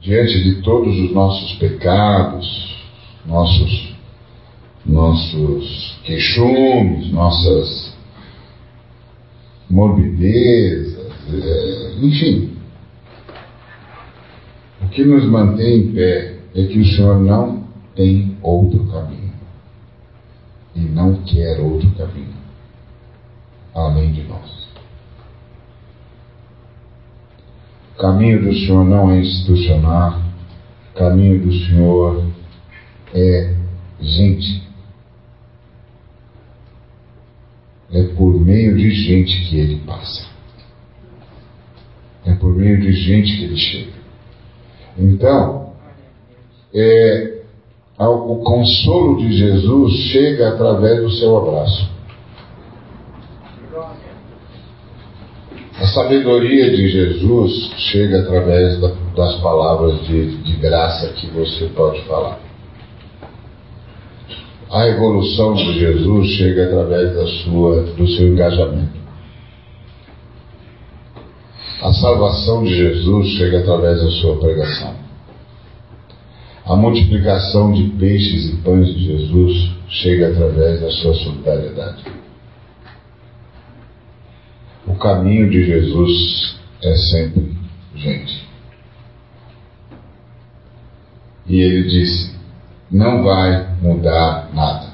diante de todos os nossos pecados, nossos, nossos queixumes, nossas morbidezas, é, enfim, o que nos mantém em pé é que o Senhor não tem outro caminho. E não quer outro caminho além de nós. O caminho do Senhor não é institucional, o caminho do Senhor é gente. É por meio de gente que ele passa. É por meio de gente que ele chega. Então, é, o consolo de Jesus chega através do seu abraço. A sabedoria de Jesus chega através da, das palavras de, de graça que você pode falar. A evolução de Jesus chega através da sua, do seu engajamento. A salvação de Jesus chega através da sua pregação. A multiplicação de peixes e pães de Jesus chega através da sua solidariedade. O caminho de Jesus é sempre gente. E ele disse: não vai mudar nada.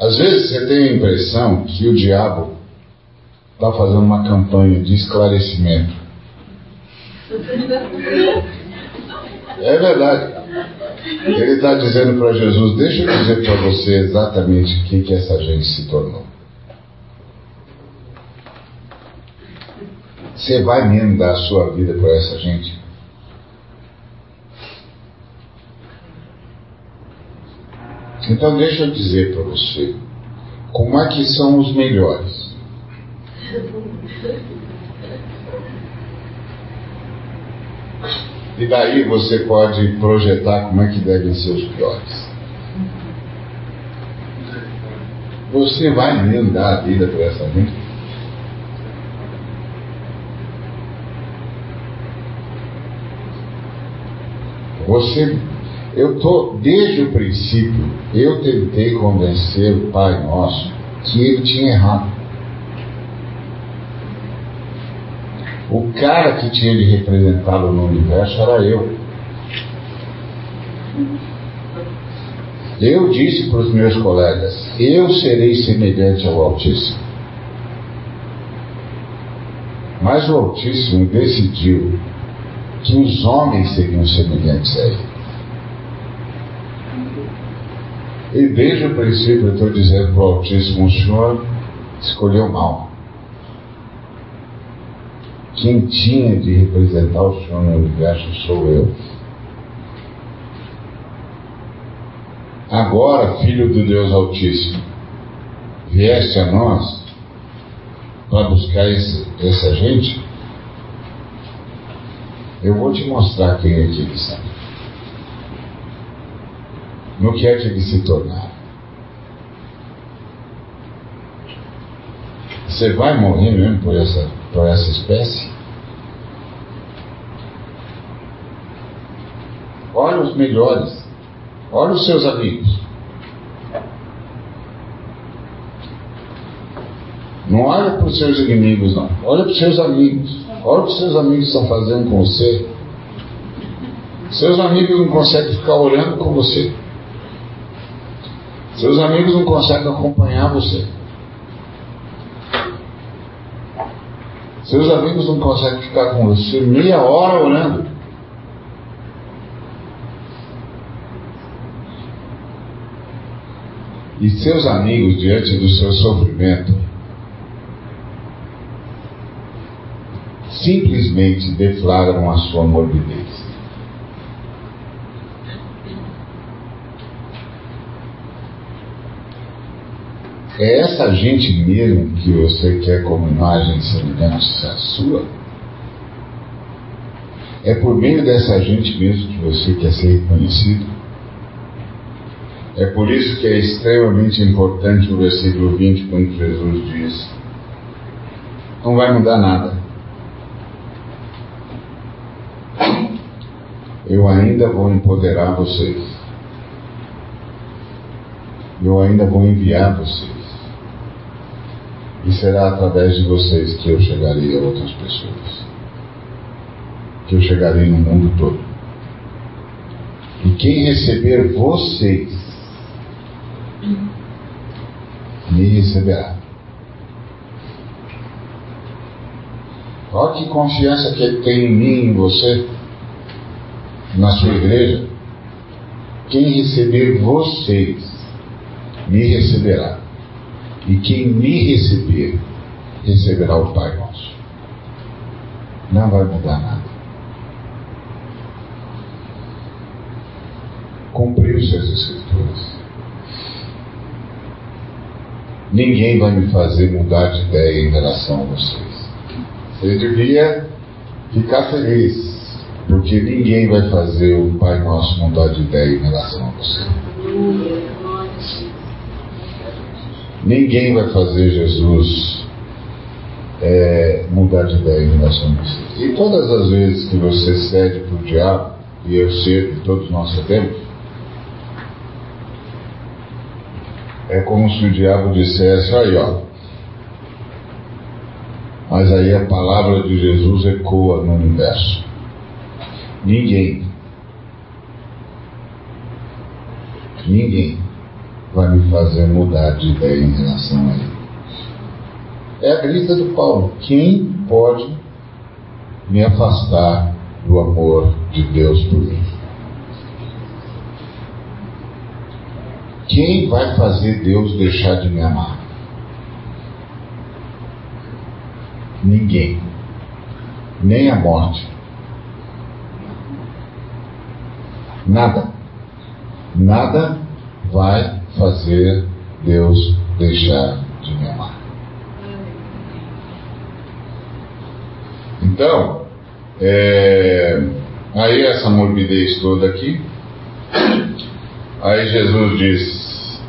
Às vezes você tem a impressão que o diabo está fazendo uma campanha de esclarecimento. É verdade. Ele está dizendo para Jesus: Deixa eu dizer para você exatamente o que, essa gente se tornou. Você vai mesmo dar a sua vida para essa gente? Então deixa eu dizer para você como é que são os melhores. E daí você pode projetar como é que devem ser os piores. Você vai mesmo dar a vida para essa gente? Você eu tô desde o princípio, eu tentei convencer o Pai Nosso que ele tinha errado. O cara que tinha de representá-lo no universo era eu. Eu disse para os meus colegas: eu serei semelhante ao Altíssimo. Mas o Altíssimo decidiu que os homens seriam semelhantes a ele. E desde o princípio eu estou dizendo para o Altíssimo, o Senhor escolheu mal. Quem tinha de representar o Senhor no universo sou eu. Agora, Filho do Deus Altíssimo, vieste a nós para buscar esse, essa gente, eu vou te mostrar quem é que eles são no que é que eles se tornaram. Você vai morrer mesmo por essa, por essa espécie? Olha os melhores, olha os seus amigos. Não olha para os seus inimigos, não. Olha para os seus amigos. Olha o que os seus amigos estão fazendo com você. Seus amigos não conseguem ficar orando com você. Seus amigos não conseguem acompanhar você. Seus amigos não conseguem ficar com você meia hora orando. E seus amigos, diante do seu sofrimento, simplesmente deflagram a sua morbidez. É essa gente mesmo que você quer como imagem semelhança sua? É por meio dessa gente mesmo que você quer ser reconhecido? É por isso que é extremamente importante o versículo 20, quando Jesus diz: Não vai mudar nada. Eu ainda vou empoderar vocês. Eu ainda vou enviar vocês. E será através de vocês que eu chegarei a outras pessoas. Que eu chegarei no mundo todo. E quem receber vocês, me receberá. Olha que confiança que ele tem em mim, em você, na sua igreja. Quem receber vocês, me receberá. E quem me receber, receberá o Pai nosso. Não vai mudar nada. Cumpriu suas escrituras. Ninguém vai me fazer mudar de ideia em relação a vocês. Você devia ficar feliz, porque ninguém vai fazer o Pai Nosso mudar de ideia em relação a você. Ninguém vai fazer Jesus é, mudar de ideia em relação a você. E todas as vezes que você cede para o diabo, e eu cedo, todos nós cedemos, é como se o diabo dissesse, aí ó, mas aí a palavra de Jesus ecoa no universo. Ninguém, ninguém vai me fazer mudar de ideia em relação a ele. É a grita do Paulo. Quem pode me afastar do amor de Deus por mim? Quem vai fazer Deus deixar de me amar? Ninguém. Nem a morte. Nada. Nada vai fazer Deus deixar de me amar. Então, é, aí essa morbidez toda aqui, aí Jesus diz: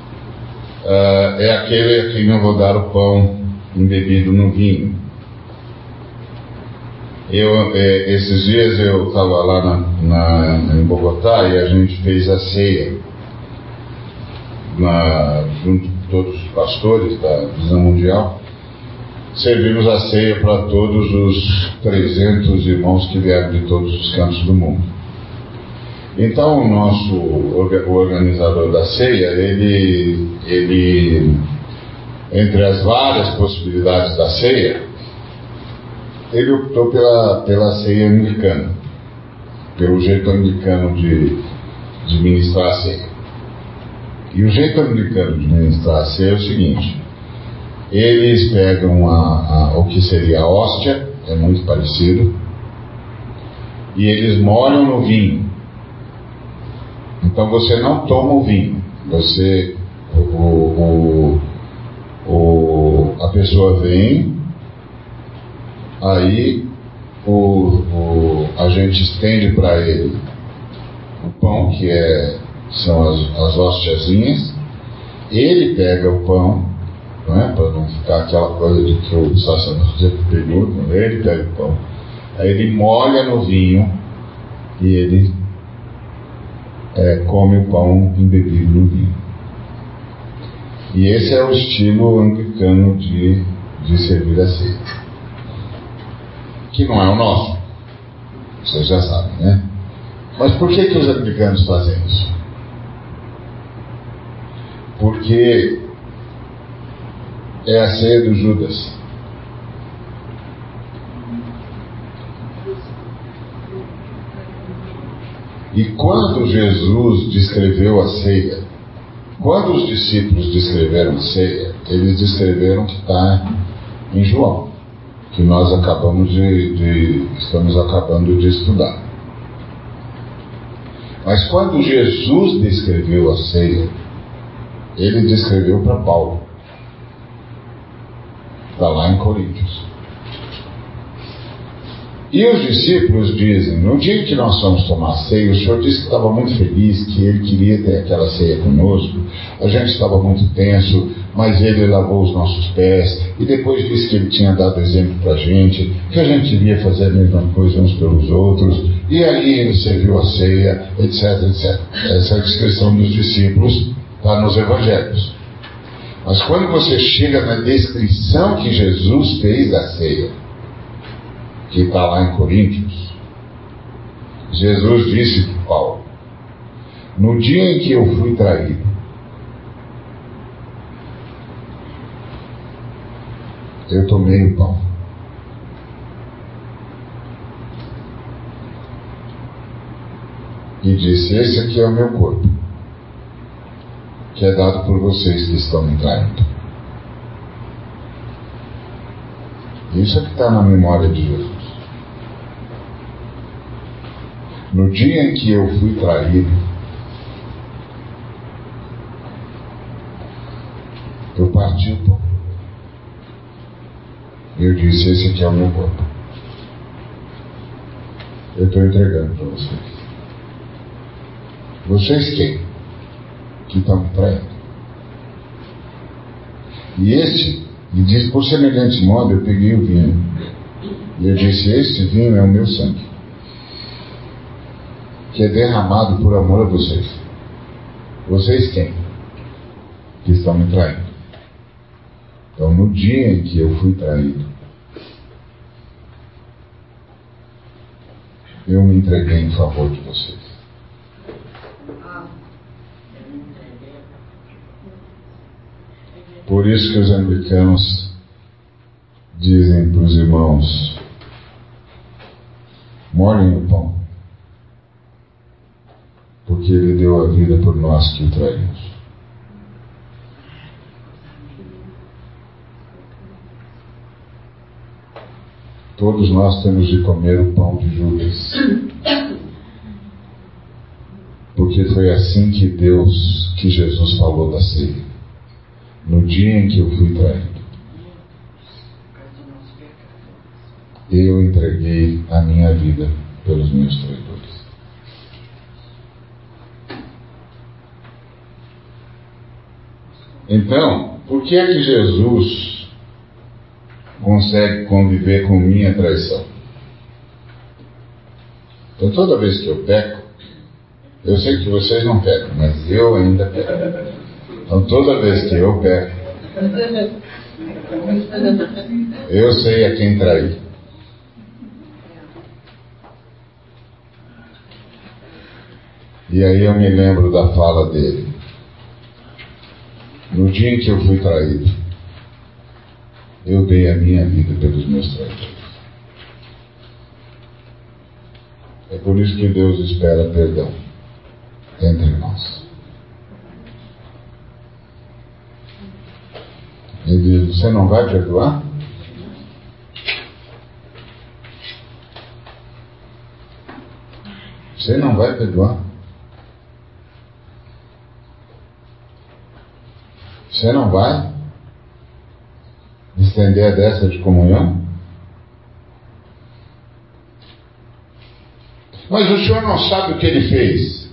uh, é aquele a quem eu vou dar o pão embebido no vinho. Eu, é, esses dias eu estava lá na, na, em Bogotá e a gente fez a ceia na, junto com todos os pastores da visão mundial servimos a ceia para todos os 300 irmãos que vieram de todos os cantos do mundo. Então, o nosso o organizador da ceia, ele, ele, entre as várias possibilidades da ceia, ele optou pela, pela ceia anglicana, pelo jeito anglicano de, de ministrar a ceia. E o jeito anglicano de ministrar a ceia é o seguinte: eles pegam a, a, o que seria a hóstia, é muito parecido, e eles molham no vinho. Então você não toma o vinho, você, o, o, o, a pessoa vem, aí o, a gente estende para ele o pão, que é, são as, as hostiazinhas, ele pega o pão, né, para não ficar aquela coisa de que o sacerdote pegou, ele pega o pão, aí ele molha no vinho e ele é, come o pão embebido no vinho. E esse é o estilo anglicano de, de servir a ceia. Que não é o nosso. Vocês já sabem, né? Mas por que, que os anglicanos fazem isso? Porque é a ceia do Judas. E quando Jesus descreveu a ceia, quando os discípulos descreveram a ceia, eles descreveram que está em João, que nós acabamos de, de, estamos acabando de estudar. Mas quando Jesus descreveu a ceia, ele descreveu para Paulo. Está lá em Coríntios. E os discípulos dizem: no dia que nós fomos tomar ceia, o Senhor disse que estava muito feliz, que ele queria ter aquela ceia conosco. A gente estava muito tenso, mas ele lavou os nossos pés e depois disse que ele tinha dado exemplo para a gente, que a gente devia fazer a mesma coisa uns pelos outros. E aí ele serviu a ceia, etc, etc. Essa é a descrição dos discípulos está nos Evangelhos. Mas quando você chega na descrição que Jesus fez da ceia, que está lá em Coríntios, Jesus disse para Paulo: No dia em que eu fui traído, eu tomei o pão. E disse: Esse aqui é o meu corpo que é dado por vocês que estão me traindo. Isso é que está na memória de Jesus. No dia em que eu fui traído, eu parti o pão. Eu disse: Esse aqui é o meu corpo. Eu estou entregando para vocês. Vocês quem? Que me traindo. E este, e diz: Por semelhante modo, eu peguei o vinho. E eu disse: Este vinho é o meu sangue, que é derramado por amor a vocês. Vocês quem? Que estão me traindo. Então, no dia em que eu fui traído, eu me entreguei em favor de vocês. Por isso que os americanos dizem para os irmãos: morem no pão, porque ele deu a vida por nós que o traímos. Todos nós temos de comer o pão de Judas. Porque foi assim que Deus, que Jesus falou da ceia. No dia em que eu fui traído, eu entreguei a minha vida pelos meus traidores. Então, por que é que Jesus consegue conviver com minha traição. Então toda vez que eu peco, eu sei que vocês não pecam, mas eu ainda peco. Então toda vez que eu peco, eu sei a quem trair. E aí eu me lembro da fala dele. No dia em que eu fui traído, eu dei a minha vida pelos meus traidores. É por isso que Deus espera perdão entre nós. Ele diz: Você não vai perdoar? Você não vai perdoar? Você não vai? estender a dessa de comunhão? Mas o senhor não sabe o que ele fez.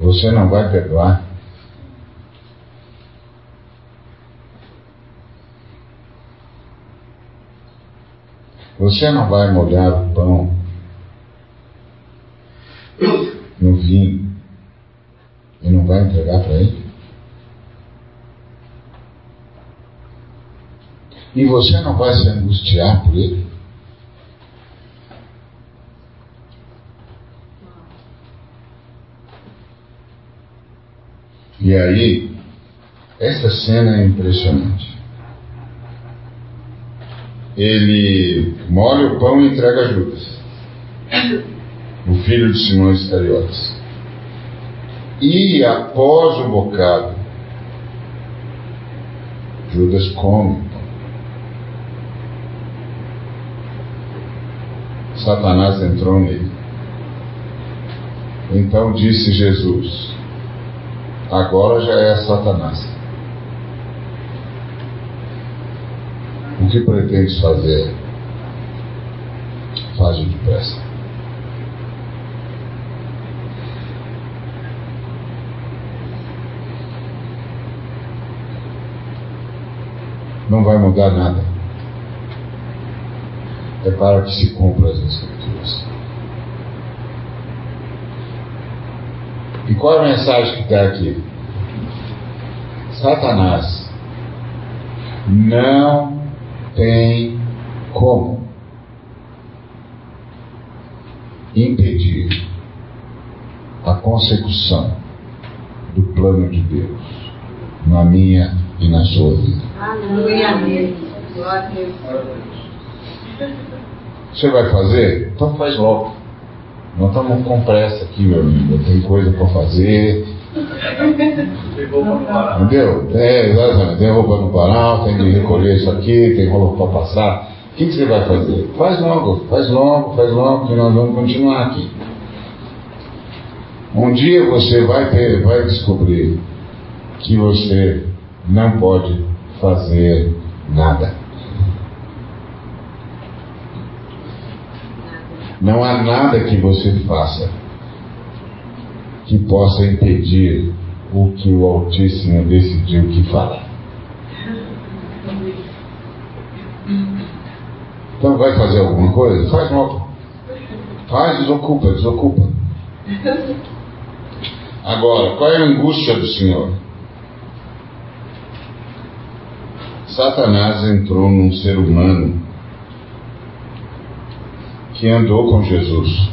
Você não vai perdoar? Você não vai molhar o pão no vinho e não vai entregar para ele? E você não vai se angustiar por ele? E aí, essa cena é impressionante. Ele molha o pão e entrega a Judas, o filho de Simão Iscariotes. E após o bocado, Judas come Satanás entrou nele. Então disse Jesus: Agora já é Satanás. O que pretendes fazer? Faz depressa. Não vai mudar nada é para que se cumpra as Escrituras. E qual é a mensagem que está aqui? Satanás não tem como impedir a consecução do plano de Deus na minha e na sua vida. Aleluia. Você vai fazer? Então faz logo. Nós estamos com pressa aqui, meu amigo. Tem coisa para fazer. Entendeu? É, exatamente. Tem roupa no varal, tem que recolher isso aqui, tem roupa para passar. O que, que, você vai fazer? Faz logo, faz logo, faz logo, que nós vamos continuar aqui. Um dia você vai ter, vai descobrir que você não pode fazer nada. Não há nada que você faça que possa impedir o que o Altíssimo decidiu que fará. Então vai fazer alguma coisa? Faz logo. Faz, desocupa, desocupa. Agora, qual é a angústia do Senhor? Satanás entrou num ser humano que andou com Jesus.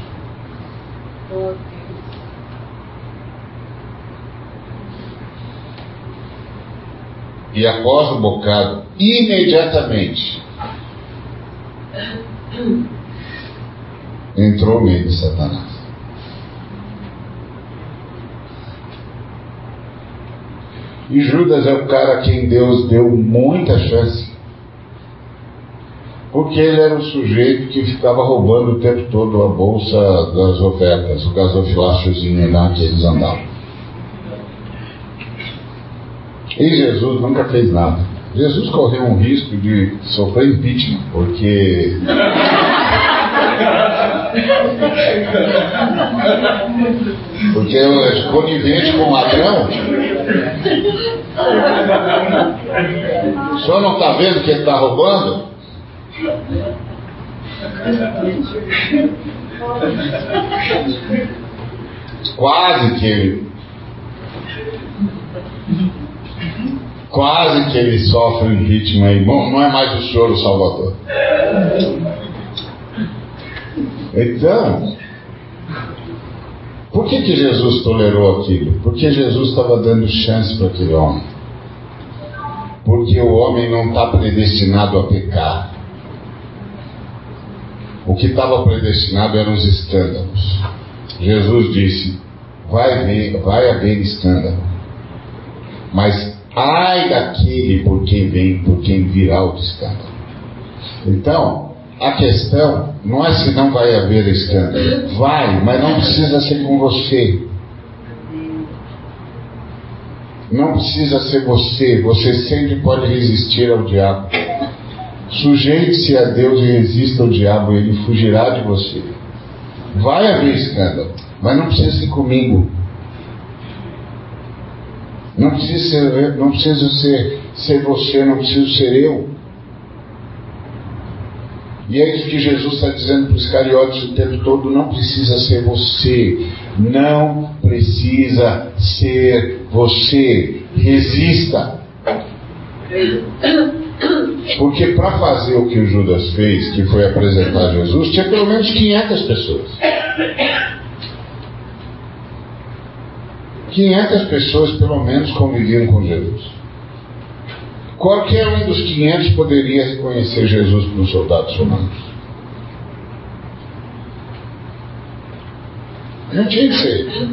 E após o bocado, imediatamente, entrou de Satanás. E Judas é o cara a quem Deus deu muita chance. Porque ele era o sujeito que ficava roubando o tempo todo a bolsa das ofertas, o gasofiláciozinho lá que eles andavam. E Jesus nunca fez nada. Jesus correu um risco de sofrer impeachment, porque. Porque é conivente com o ladrão. O senhor não está vendo que ele está roubando? Quase que ele. Quase que ele sofre um ritmo aí. Bom, não é mais o senhor o Salvador. Então, por que, que Jesus tolerou aquilo? Porque Jesus estava dando chance para aquele homem. Porque o homem não está predestinado a pecar. O que estava predestinado eram os escândalos. Jesus disse: vai, haver, vai haver escândalo. Mas ai daquele por quem vem, por quem virá o escândalo. Então, a questão não é se não vai haver escândalo. Vai, mas não precisa ser com você. Não precisa ser você. Você sempre pode resistir ao diabo. Sujeite-se a Deus e resista ao diabo, ele fugirá de você. Vai haver escândalo, mas não precisa ser comigo. Não precisa ser, não precisa ser, ser você, não precisa ser eu. E é isso que Jesus está dizendo para os cariotes o tempo todo: não precisa ser você, não precisa ser você. Resista. Porque para fazer o que o Judas fez, que foi apresentar Jesus, tinha pelo menos 500 pessoas. 500 pessoas pelo menos conviviam com Jesus. Qualquer um dos 500 poderia reconhecer Jesus os soldados romanos. Não tinha que ser.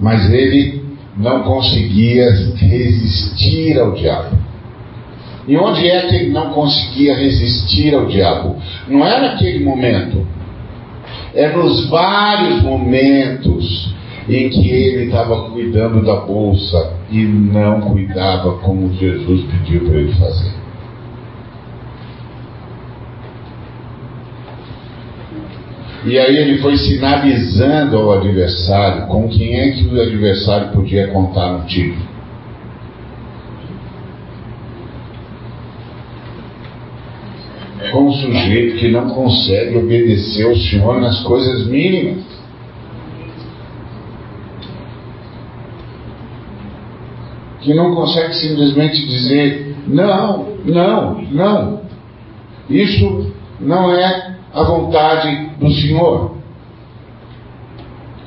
Mas ele não conseguia resistir ao diabo. E onde é que ele não conseguia resistir ao diabo? Não é naquele momento. É nos vários momentos em que ele estava cuidando da bolsa e não cuidava como Jesus pediu para ele fazer. E aí ele foi sinalizando ao adversário com quem é que o adversário podia contar no time. Com um sujeito que não consegue obedecer ao Senhor nas coisas mínimas. Que não consegue simplesmente dizer: não, não, não. Isso não é a vontade do Senhor.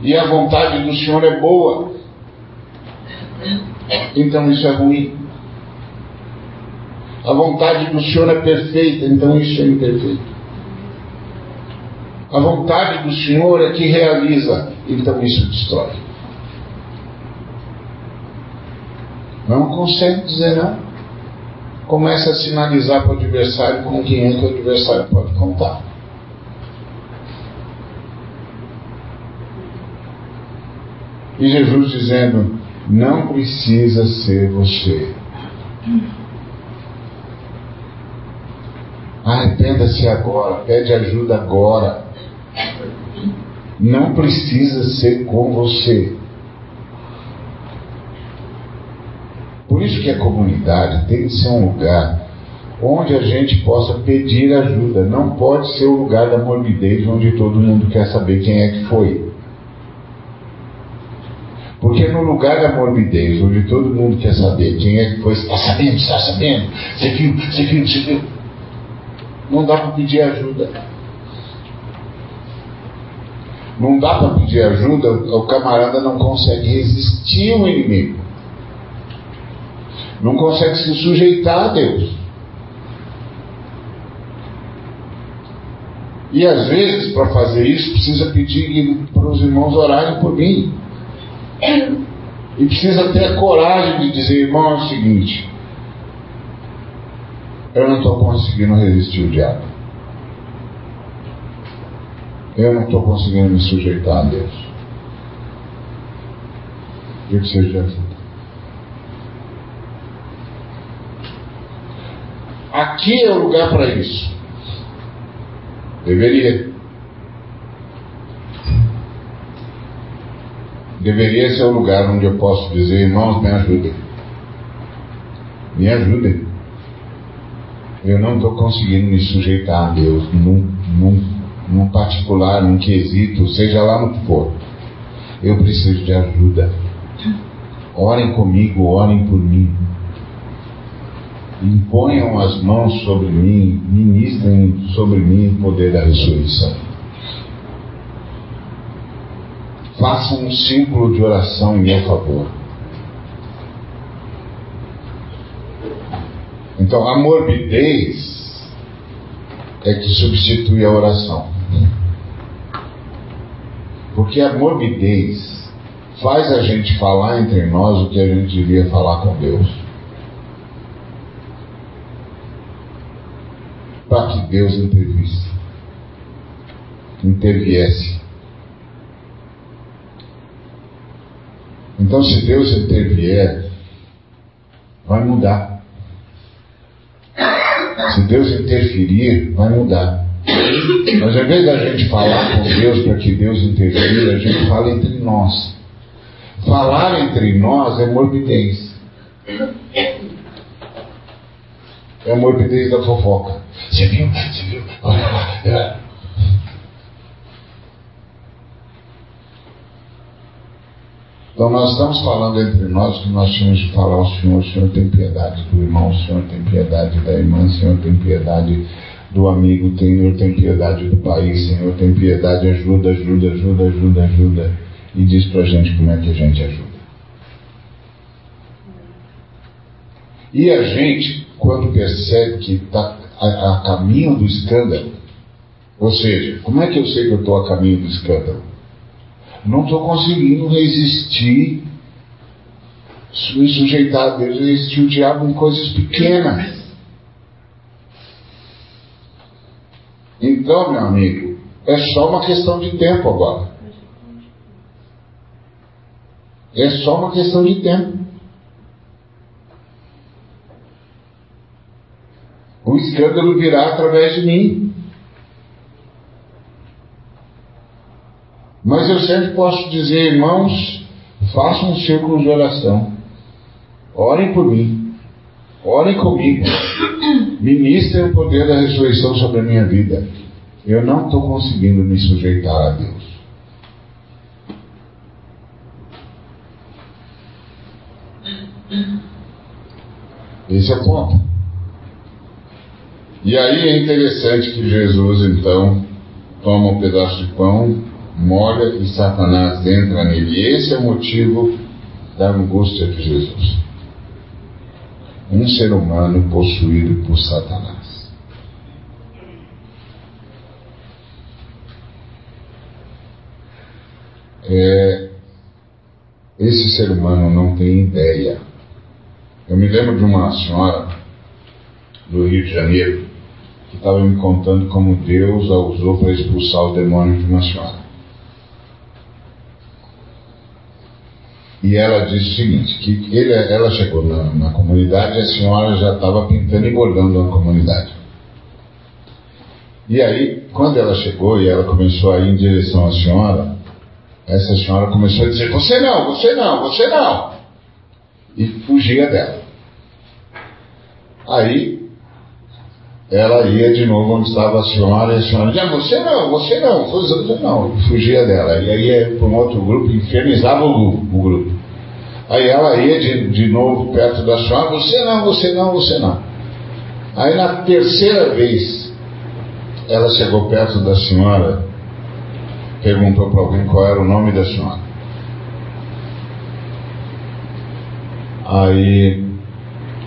E a vontade do Senhor é boa. Então isso é ruim. A vontade do Senhor é perfeita, então isso é imperfeito. A vontade do Senhor é que realiza. Então isso destrói. Não consegue dizer não. Começa a sinalizar para o adversário com quem é que o adversário pode contar. E Jesus dizendo: não precisa ser você. Arrependa-se agora, pede ajuda agora. Não precisa ser com você. Por isso que a comunidade tem que ser um lugar onde a gente possa pedir ajuda. Não pode ser o lugar da morbidez onde todo mundo quer saber quem é que foi. Porque no lugar da morbidez, onde todo mundo quer saber quem é que foi, está sabendo, está sabendo, você viu, você viu, você viu, não dá para pedir ajuda. Não dá para pedir ajuda, o camarada não consegue resistir ao inimigo. Não consegue se sujeitar a Deus. E às vezes, para fazer isso, precisa pedir para os irmãos orarem por mim. E precisa ter a coragem de dizer, irmão, é o seguinte: eu não estou conseguindo resistir o diabo. Eu não estou conseguindo me sujeitar a Deus. Eu preciso de ajuda. Aqui é o lugar para isso. Deveria. Deveria ser o lugar onde eu posso dizer, irmãos, me ajudem. Me ajudem. Eu não estou conseguindo me sujeitar a Deus num, num, num particular, num quesito, seja lá no que for. Eu preciso de ajuda. Orem comigo, orem por mim. Imponham as mãos sobre mim, ministrem sobre mim o poder da ressurreição. façam um círculo de oração em meu favor. Então, a morbidez é que substitui a oração. Porque a morbidez faz a gente falar entre nós o que a gente devia falar com Deus. Para que Deus intervisse, interviesse. Então, se Deus intervier, vai mudar. Se Deus interferir, vai mudar. Mas ao invés da gente falar com Deus para que Deus interfira, a gente fala entre nós. Falar entre nós é morbidez. É morbidez da fofoca. Você viu? Você viu? Olha lá. É. Então nós estamos falando entre nós que nós tínhamos de falar ao Senhor, Senhor tem piedade do irmão, Senhor tem piedade da irmã, Senhor tem piedade do amigo, Senhor tem piedade do país, Senhor tem piedade, ajuda, ajuda, ajuda, ajuda, ajuda. E diz pra gente como é que a gente ajuda. E a gente, quando percebe que está a, a caminho do escândalo, ou seja, como é que eu sei que eu estou a caminho do escândalo? Não estou conseguindo resistir, me sujeitar a Deus, resistir o diabo em coisas pequenas. Então, meu amigo, é só uma questão de tempo agora. É só uma questão de tempo. O escândalo virá através de mim. Mas eu sempre posso dizer, irmãos, façam um círculo de oração. Orem por mim. Orem comigo. Ministrem o poder da ressurreição sobre a minha vida. Eu não estou conseguindo me sujeitar a Deus. Esse é o ponto. E aí é interessante que Jesus então toma um pedaço de pão, molha e Satanás entra nele. Esse é o motivo da angústia de Jesus. Um ser humano possuído por Satanás. é, esse ser humano não tem ideia. Eu me lembro de uma senhora do Rio de Janeiro que estava me contando como Deus a usou para expulsar o demônio de uma senhora. E ela disse o seguinte, que ele, ela chegou na, na comunidade e a senhora já estava pintando e bordando na comunidade. E aí, quando ela chegou e ela começou a ir em direção à senhora, essa senhora começou a dizer: Você não, você não, você não. E fugia dela. Aí ela ia de novo onde estava a senhora e a senhora dizia: Você não, você não, você não. Fugia dela. E aí ia para um outro grupo infernizava o, o grupo. Aí ela ia de, de novo perto da senhora: Você não, você não, você não. Aí na terceira vez ela chegou perto da senhora, perguntou para alguém qual era o nome da senhora. Aí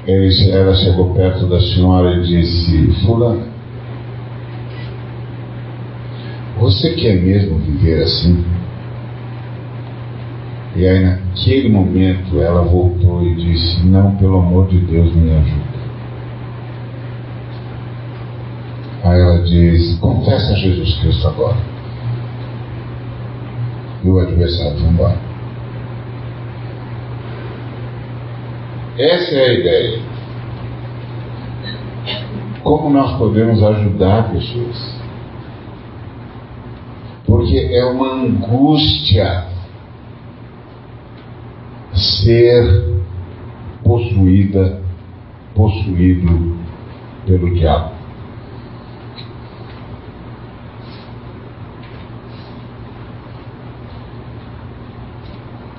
ela chegou perto da senhora e disse: Fulana, você quer mesmo viver assim? E aí naquele momento ela voltou e disse: Não, pelo amor de Deus, me ajuda. Aí ela diz: Confessa a Jesus Cristo agora. E o adversário vai embora. Essa é a ideia. Como nós podemos ajudar pessoas? Porque é uma angústia ser possuída, possuído pelo diabo.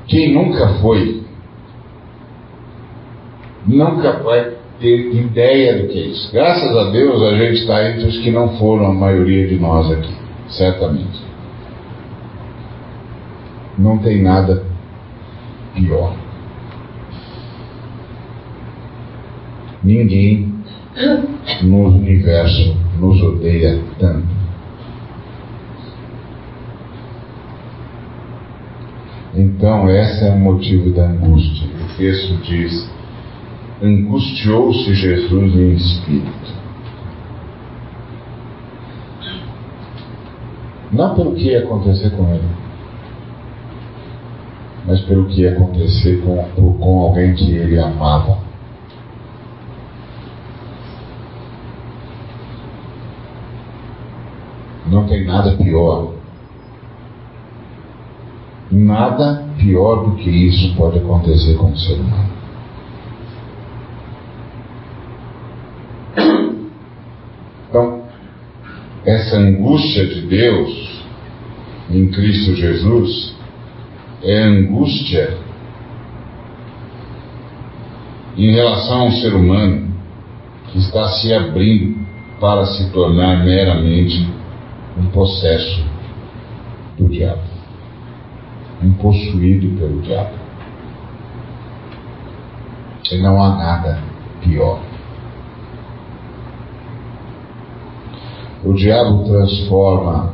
Quem nunca foi, nunca vai ter ideia do que é isso. Graças a Deus a gente está entre os que não foram, a maioria de nós aqui, certamente. Não tem nada pior. Ninguém no universo nos odeia tanto Então, esse é o motivo da angústia. O texto diz: angustiou-se Jesus em espírito. Não pelo que ia acontecer com ele, mas pelo que ia acontecer com, com alguém que ele amava. Não tem nada pior Nada pior do que isso pode acontecer com o ser humano. Então, essa angústia de Deus em Cristo Jesus é angústia em relação ao ser humano que está se abrindo para se tornar meramente um processo do diabo um possuído pelo diabo. E não há nada pior. O diabo transforma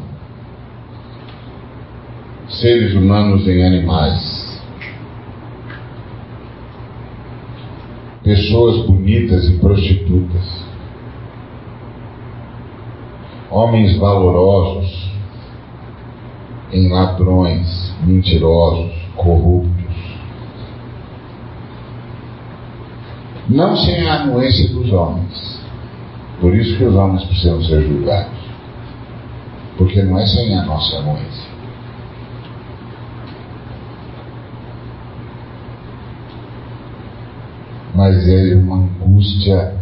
seres humanos em animais. Pessoas bonitas e prostitutas. Homens valorosos em ladrões mentirosos, corruptos. Não sem a anuência dos homens. Por isso que os homens precisam ser julgados. Porque não é sem a nossa anuência. Mas é uma angústia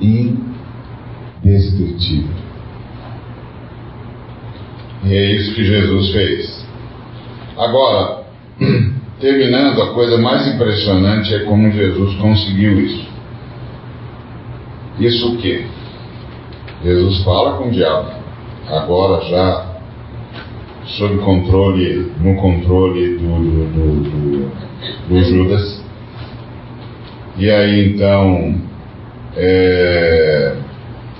indescritível. E é isso que Jesus fez. Agora, terminando, a coisa mais impressionante é como Jesus conseguiu isso. Isso o quê? Jesus fala com o diabo, agora já sob controle, no controle do, do, do, do Judas. E aí então é,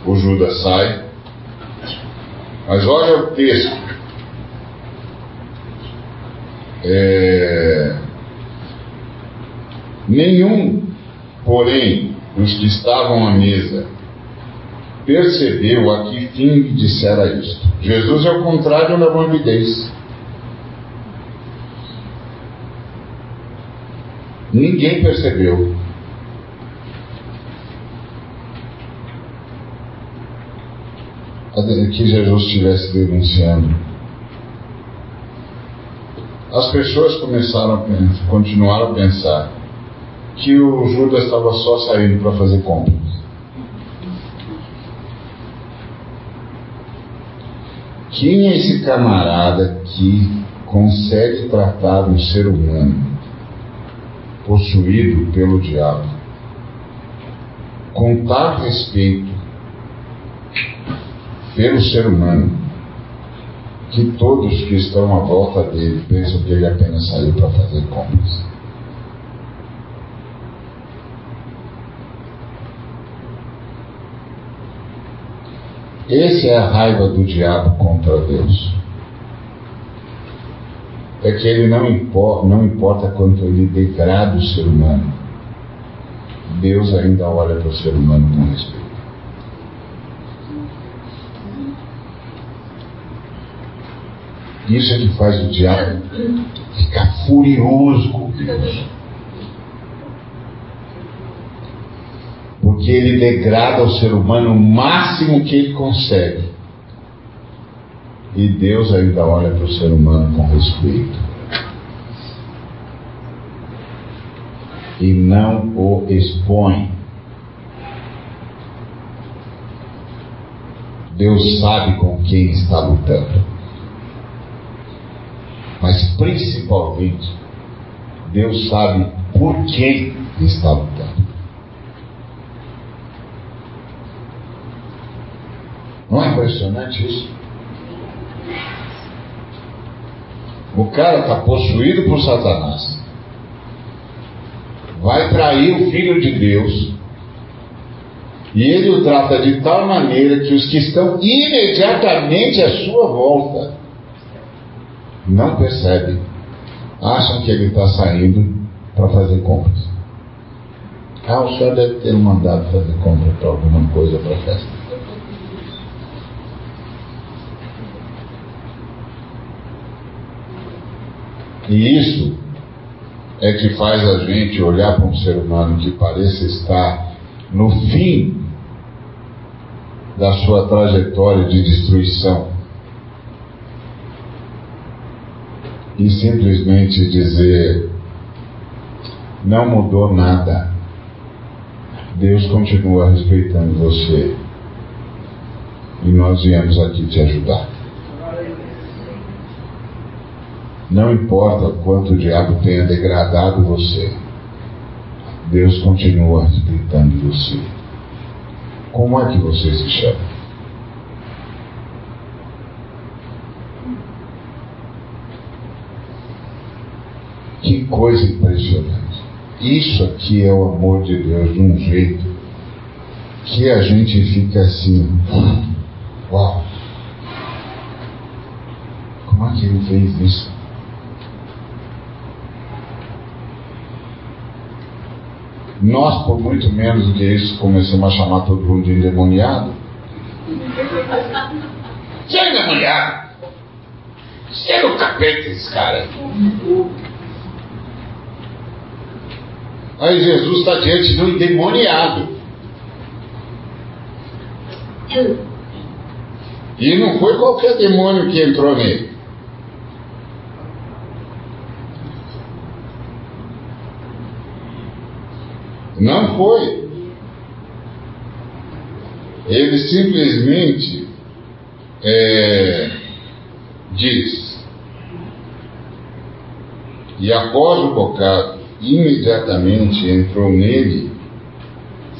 o Judas sai. Mas olha o texto É, nenhum, porém, dos que estavam à mesa percebeu a que fim lhe dissera isto. Jesus é o contrário da morbidez. Ninguém percebeu. que Jesus estivesse denunciando. As pessoas começaram a pensar, continuaram a pensar que o Judas estava só saindo para fazer compras. Quem é esse camarada que consegue tratar um ser humano possuído pelo diabo com tal respeito pelo ser humano que todos que estão à volta dele pensam que ele apenas saiu para fazer compras. Essa é a raiva do diabo contra Deus. É que ele não importa, não importa quanto ele degrada o ser humano, Deus ainda olha para o ser humano com respeito. Isso é que faz o diabo ficar furioso com Deus. Porque ele degrada o ser humano o máximo que ele consegue. E Deus ainda olha para o ser humano com respeito. E não o expõe. Deus sabe com quem está lutando mas principalmente Deus sabe por quem está lutando. Não é impressionante isso? O cara está possuído por Satanás. Vai trair o Filho de Deus. E ele o trata de tal maneira que os que estão imediatamente à sua volta não percebem, acham que ele está saindo para fazer compras. Ah, o senhor deve ter mandado fazer compra para alguma coisa para festa. E isso é que faz a gente olhar para um ser humano que pareça estar no fim da sua trajetória de destruição e simplesmente dizer: não mudou nada. Deus continua respeitando você. E nós viemos aqui te ajudar. Não importa quanto o diabo tenha degradado você, Deus continua respeitando você. Como é que você se chama? Que coisa impressionante. Isso aqui é o amor de Deus de um jeito que a gente fica assim, uau! Como é que ele fez isso? Nós, por muito menos do que isso, começamos a chamar todo mundo de endemoniado. Você é endemoniado? Você é o capeta esse cara. Aí Jesus está diante do endemoniado. E não foi qualquer demônio que entrou nele. Não foi. Ele simplesmente é, diz: E após o bocado, imediatamente entrou nele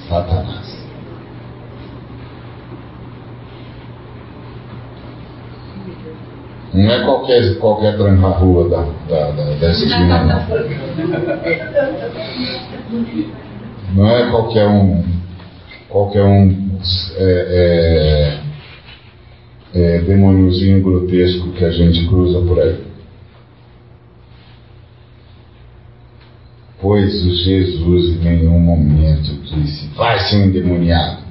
Satanás. Não é qualquer, qualquer tranca-rua da, da, da, dessa esquina, não. Não é qualquer um, qualquer um é, é, é, demôniozinho grotesco que a gente cruza por aí. Pois Jesus em nenhum momento disse, vai ser um endemoniado.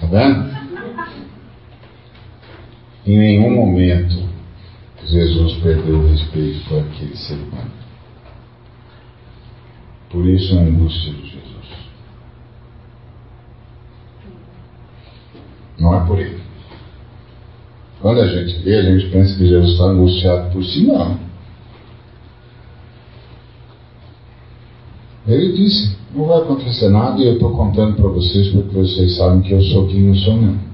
Tá vendo? Em nenhum momento Jesus perdeu o respeito por aquele ser humano. Por isso a angústia de Jesus. Não é por ele. Quando a gente vê, a gente pensa que Jesus está angustiado por si, não. Ele disse: Não vai acontecer nada e eu estou contando para vocês porque vocês sabem que eu sou quem eu sou mesmo.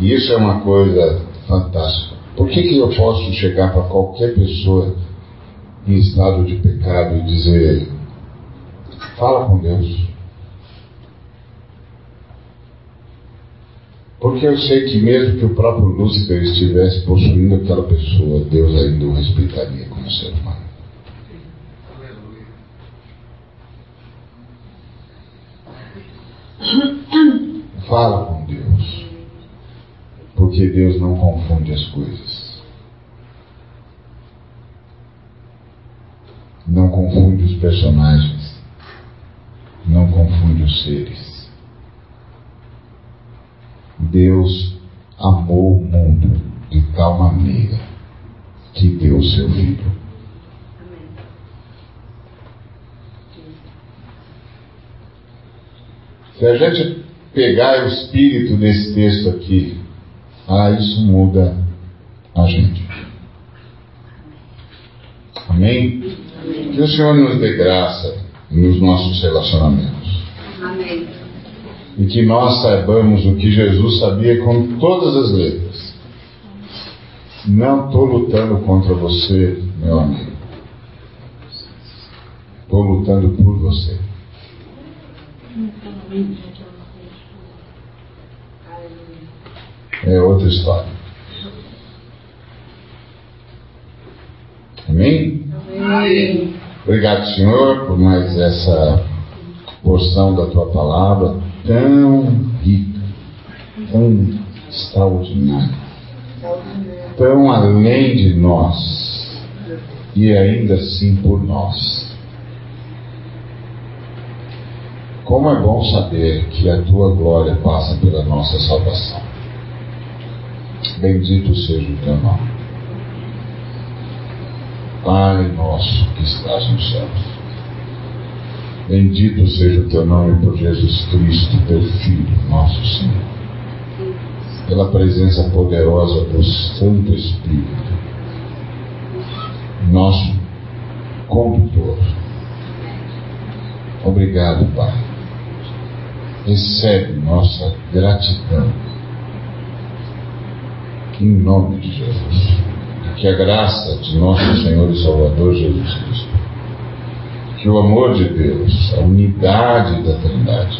E isso é uma coisa fantástica. Por que, que eu posso chegar para qualquer pessoa em estado de pecado e dizer: fala com Deus? Porque eu sei que mesmo que o próprio Lúcifer estivesse possuindo aquela pessoa, Deus ainda o respeitaria como ser humano. Fala com. Porque Deus não confunde as coisas. Não confunde os personagens. Não confunde os seres. Deus amou o mundo de tal maneira que deu o seu filho. Se a gente pegar o espírito desse texto aqui, ah, isso muda a gente. Amém? Que o Senhor nos dê graça nos nossos relacionamentos. Amém. E que nós saibamos o que Jesus sabia com todas as letras. Não estou lutando contra você, meu amigo. Estou lutando por você. É outra história. Amém? Amém. Obrigado, Senhor, por mais essa porção da tua palavra tão rica, tão extraordinária, tão além de nós e ainda assim por nós. Como é bom saber que a tua glória passa pela nossa salvação. Bendito seja o teu nome. Pai nosso que estás nos céus. Bendito seja o teu nome por Jesus Cristo, teu Filho, nosso Senhor. Pela presença poderosa do Santo Espírito, nosso condutor. Obrigado, Pai. Recebe nossa gratidão. Em nome de Jesus. Que a graça de nosso Senhor e Salvador Jesus Cristo que o amor de Deus, a unidade da Trindade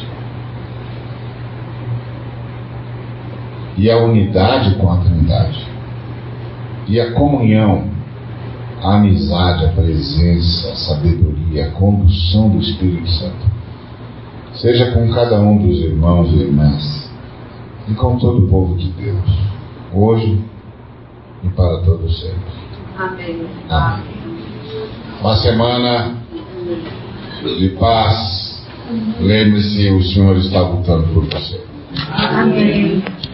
e a unidade com a Trindade e a comunhão, a amizade, a presença, a sabedoria, a condução do Espírito Santo seja com cada um dos irmãos e irmãs e com todo o povo de Deus, hoje e para todos sempre. Amém. Amém. Uma semana de paz. Lembre-se, o Senhor está lutando por você. Amém.